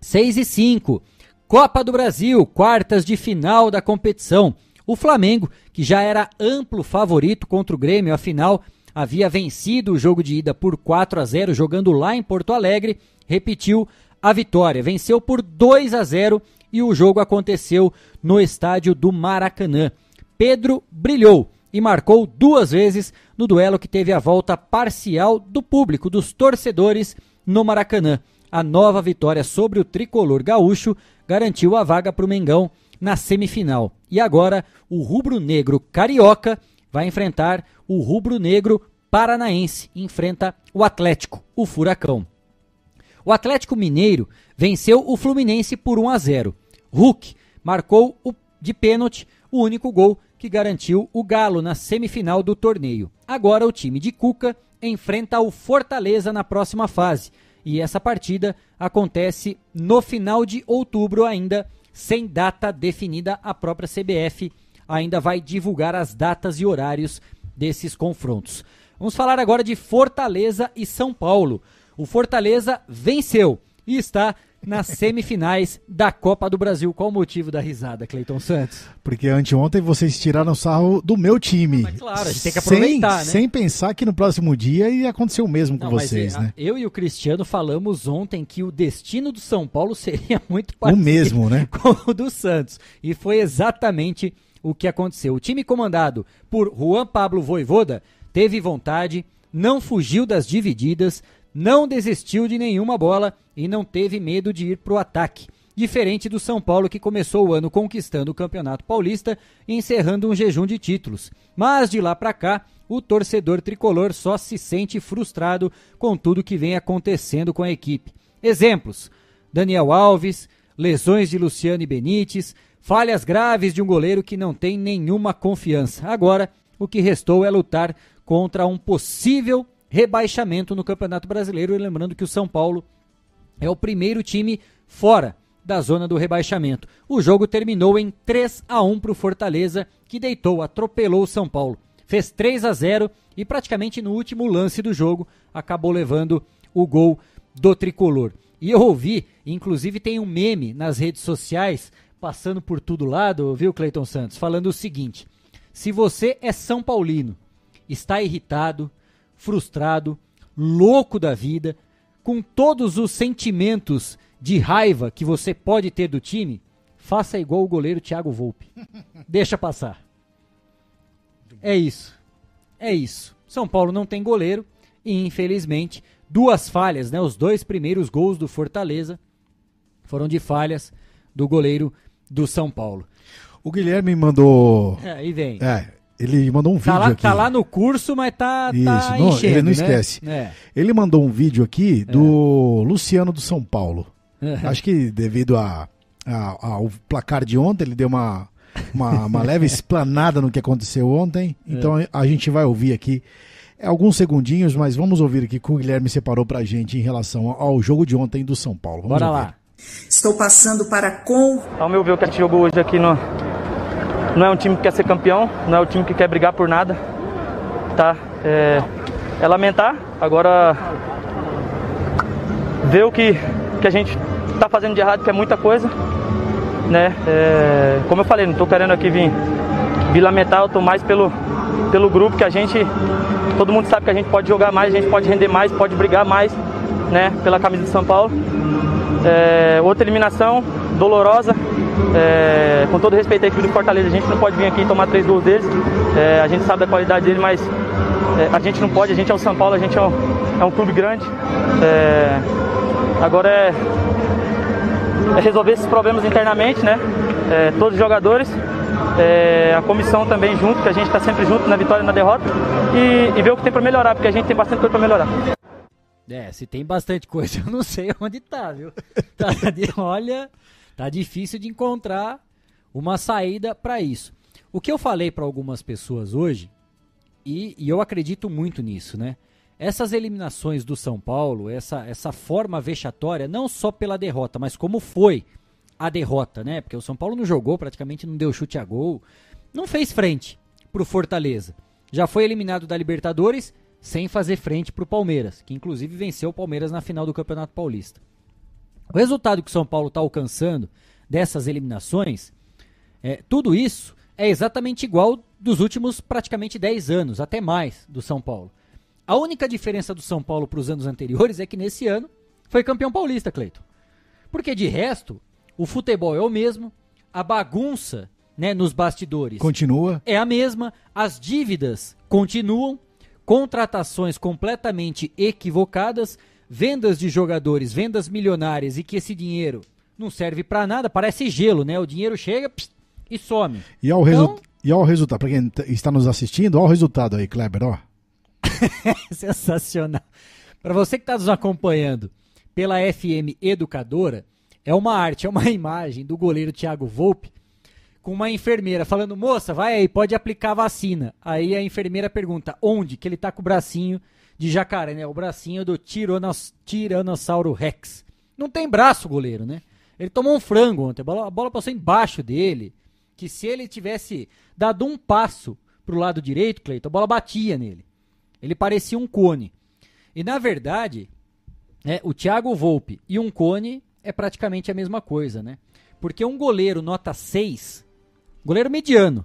6 e 5. Copa do Brasil, quartas de final da competição. O Flamengo, que já era amplo favorito contra o Grêmio, afinal havia vencido o jogo de ida por 4 a 0 jogando lá em Porto Alegre, repetiu a vitória, venceu por 2 a 0 e o jogo aconteceu no estádio do Maracanã. Pedro brilhou e marcou duas vezes no duelo que teve a volta parcial do público, dos torcedores no Maracanã. A nova vitória sobre o tricolor gaúcho garantiu a vaga para o Mengão na semifinal. E agora o rubro-negro carioca vai enfrentar o rubro-negro paranaense, enfrenta o Atlético, o Furacão. O Atlético Mineiro venceu o Fluminense por 1 a 0. Hulk marcou o, de pênalti o único gol que garantiu o Galo na semifinal do torneio. Agora o time de Cuca enfrenta o Fortaleza na próxima fase. E essa partida acontece no final de outubro ainda, sem data definida. A própria CBF ainda vai divulgar as datas e horários desses confrontos. Vamos falar agora de Fortaleza e São Paulo. O Fortaleza venceu e está nas semifinais da Copa do Brasil. Qual o motivo da risada, Cleiton Santos? Porque anteontem vocês tiraram sarro do meu time. Mas claro, a gente tem que aproveitar, sem, né? Sem pensar que no próximo dia ia acontecer o mesmo Não, com vocês, é, né? Eu e o Cristiano falamos ontem que o destino do São Paulo seria muito parecido o mesmo, né? com o do Santos. E foi exatamente o que aconteceu. O time comandado por Juan Pablo Voivoda teve vontade, não fugiu das divididas, não desistiu de nenhuma bola e não teve medo de ir para o ataque. Diferente do São Paulo, que começou o ano conquistando o Campeonato Paulista e encerrando um jejum de títulos. Mas de lá para cá, o torcedor tricolor só se sente frustrado com tudo que vem acontecendo com a equipe. Exemplos: Daniel Alves, lesões de Luciano e Benítez, falhas graves de um goleiro que não tem nenhuma confiança. Agora, o que restou é lutar contra um possível rebaixamento no Campeonato Brasileiro. E lembrando que o São Paulo é o primeiro time fora da zona do rebaixamento. O jogo terminou em 3 a 1 para o Fortaleza, que deitou, atropelou o São Paulo. Fez 3 a 0 e praticamente no último lance do jogo acabou levando o gol do tricolor. E eu ouvi, inclusive tem um meme nas redes sociais passando por todo lado, viu, Cleiton Santos, falando o seguinte: se você é São Paulino, está irritado, frustrado, louco da vida, com todos os sentimentos de raiva que você pode ter do time, faça igual o goleiro Thiago Volpe. Deixa passar. É isso. É isso. São Paulo não tem goleiro e, infelizmente, duas falhas, né? Os dois primeiros gols do Fortaleza foram de falhas do goleiro do São Paulo. O Guilherme mandou. É, aí vem. É, ele mandou um vídeo Tá lá, aqui. tá lá no curso, mas tá, Isso, tá não, enchendo, ele não né? esquece. É. Ele mandou um vídeo aqui do Luciano do São Paulo. Uhum. Acho que devido a, a- ao placar de ontem, ele deu uma, uma, uma leve explanada no que aconteceu ontem. Então É. a, a gente vai ouvir aqui é, alguns segundinhos, mas vamos ouvir aqui que o Guilherme separou pra gente em relação ao jogo de ontem do São Paulo. Vamos Bora ouvir. lá. Estou passando para com Ao meu ver, o que a gente jogou hoje aqui no, não é um time que quer ser campeão, não é um time que quer brigar por nada. Tá? É, é lamentar. Agora, ver o que, que a gente está fazendo de errado, que é muita coisa. Né? É, como eu falei, não estou querendo aqui vir, vir lamentar, eu estou mais pelo, pelo grupo que a gente. Todo mundo sabe que a gente pode jogar mais, a gente pode render mais, pode brigar mais né, pela camisa de São Paulo. É, outra eliminação dolorosa. É, com todo respeito à equipe do Fortaleza, a gente não pode vir aqui e tomar três gols deles. É, a gente sabe da qualidade dele, mas é, a gente não pode. A gente é o São Paulo, a gente é um, é um clube grande. É, agora é, resolver esses problemas internamente, né? Todos os jogadores, é, a comissão também junto, que a gente está sempre junto na vitória e na derrota, e, e ver o que tem para melhorar, porque a gente tem bastante coisa para melhorar. É, se tem bastante coisa, eu não sei onde tá, viu? Tá olha, tá difícil de encontrar uma saída para isso. O que eu falei para algumas pessoas hoje, e, e eu acredito muito nisso, né? Essas eliminações do São Paulo, essa, essa forma vexatória, não só pela derrota, mas como foi a derrota, né? Porque o São Paulo não jogou, praticamente não deu chute a gol, não fez frente pro Fortaleza. Já foi eliminado da Libertadores sem fazer frente pro Palmeiras, que inclusive venceu o Palmeiras na final do Campeonato Paulista. O resultado que o São Paulo está alcançando dessas eliminações, é, tudo isso é exatamente igual dos últimos praticamente 10 anos, até mais, do São Paulo. A única diferença do São Paulo para os anos anteriores é que nesse ano foi campeão paulista, Cleiton. Porque de resto, o futebol é o mesmo, a bagunça né, nos bastidores Continua. é a mesma, as dívidas continuam, contratações completamente equivocadas, vendas de jogadores, vendas milionárias e que esse dinheiro não serve pra nada, parece gelo, né? O dinheiro chega pss, e some. E ao, resu Então- e ao resultado, para quem está nos assistindo, olha o resultado aí, Kleber, ó. Sensacional. Para você que está nos acompanhando pela FM Educadora, é uma arte, é uma imagem do goleiro Thiago Volpe com uma enfermeira falando: "Moça, vai aí, pode aplicar vacina". Aí a enfermeira pergunta: "Onde?" Que ele tá com o bracinho de jacaré, né? O bracinho do Tiranos, Tiranossauro Rex. Não tem braço, goleiro, né? Ele tomou um frango ontem, a bola, a bola passou embaixo dele, que se ele tivesse dado um passo pro lado direito, Cleiton, a bola batia nele. Ele parecia um cone. E na verdade, é, o Thiago Volpe e um cone é praticamente a mesma coisa, né? Porque um goleiro nota 6, goleiro mediano,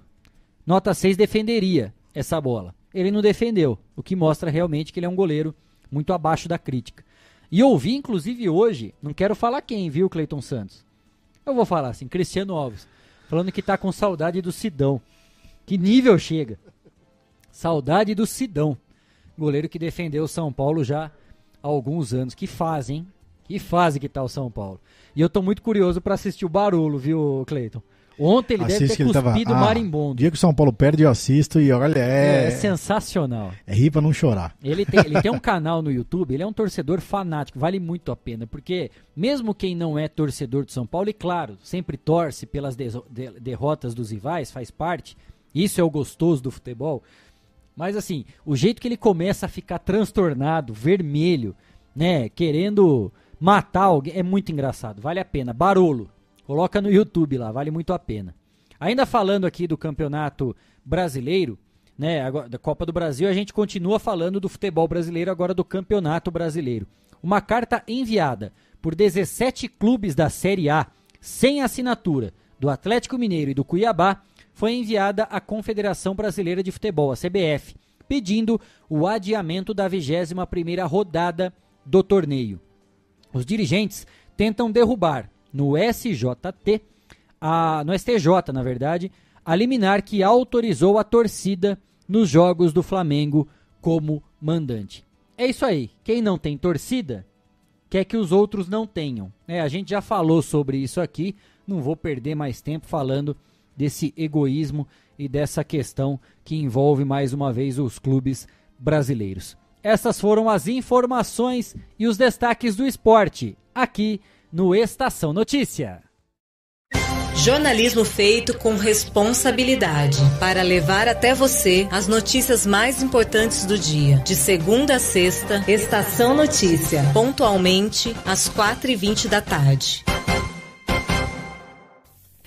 nota 6 defenderia essa bola. Ele não defendeu, o que mostra realmente que ele é um goleiro muito abaixo da crítica. E ouvi, inclusive hoje, não quero falar quem, viu, Cleiton Santos? Eu vou falar assim, Cristiano Alves, falando que tá com saudade do Sidão. Que nível chega? Saudade do Sidão. Goleiro que defendeu o São Paulo já há alguns anos. Que fase, hein? Que fase que tá o São Paulo. E eu tô muito curioso pra assistir o Barulho, viu, Cleiton? Ontem ele deve ter ele tava. cuspido Ah, marimbondo. dia que o São Paulo perde, eu assisto e olha, É, é. sensacional. É rir pra não chorar. Ele tem, ele tem um canal no YouTube, ele é um torcedor fanático, vale muito a pena, porque mesmo quem não é torcedor do São Paulo, e claro, sempre torce pelas deso- de- derrotas dos rivais, faz parte, isso é o gostoso do futebol, mas assim, o jeito que ele começa a ficar transtornado, vermelho, né, querendo matar alguém, é muito engraçado, vale a pena. Barolo, coloca no YouTube lá, vale muito a pena. Ainda falando aqui do campeonato brasileiro, né, agora, da Copa do Brasil, a gente continua falando do futebol brasileiro, agora do campeonato brasileiro. Uma carta enviada por 17 clubes da Série A, sem assinatura, do Atlético Mineiro e do Cuiabá, foi enviada à Confederação Brasileira de Futebol, a CBF, pedindo o adiamento da 21ª rodada do torneio. Os dirigentes tentam derrubar no SJT no STJ, na verdade, a liminar que autorizou a torcida nos jogos do Flamengo como mandante. É isso aí. Quem não tem torcida quer que os outros não tenham. É, a gente já falou sobre isso aqui. Não vou perder mais tempo falando desse egoísmo e dessa questão que envolve mais uma vez os clubes brasileiros. Essas foram as informações e os destaques do esporte aqui no Estação Notícia. Jornalismo feito com responsabilidade para levar até você as notícias mais importantes do dia. De segunda a sexta, Estação Notícia, pontualmente às 4h20 da tarde.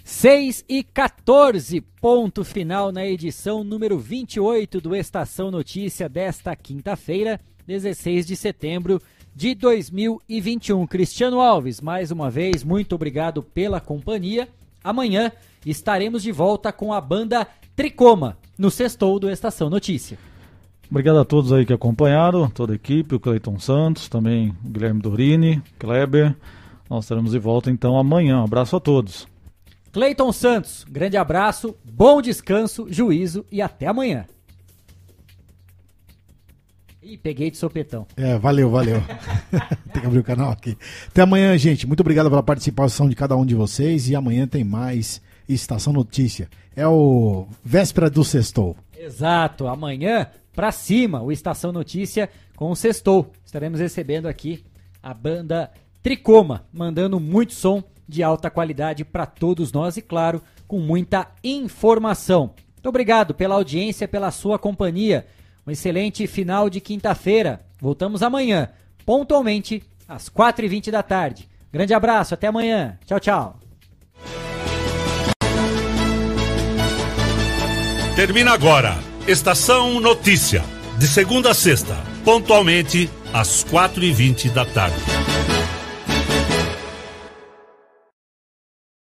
6 e 14, ponto final na edição número 28 do Estação Notícia desta quinta-feira, 16 de setembro de 2021. Cristiano Alves, mais uma vez, muito obrigado pela companhia. Amanhã estaremos de volta com a banda Tricoma, no sextou do Estação Notícia. Obrigado a todos aí que acompanharam, toda a equipe, o Cleiton Santos, também o Guilherme Dorini, Kleber. Nós estaremos de volta então amanhã. Um abraço a todos. Cleiton Santos, grande abraço, bom descanso, juízo e até amanhã. Peguei de sopetão. É, valeu, valeu. tem que abrir o canal aqui. Até amanhã, gente. Muito obrigado pela participação de cada um de vocês. E amanhã tem mais Estação Notícia. É o véspera do sextou. Exato. Amanhã, pra cima, o Estação Notícia com o sextou. Estaremos recebendo aqui a banda Tricoma, mandando muito som de alta qualidade para todos nós e, claro, com muita informação. Muito obrigado pela audiência, pela sua companhia. Um excelente final de quinta-feira. Voltamos amanhã, pontualmente, às 4h20 da tarde. Grande abraço, até amanhã. Tchau, tchau. Termina agora. Estação Notícia. De segunda a sexta, pontualmente às 4h20 da tarde.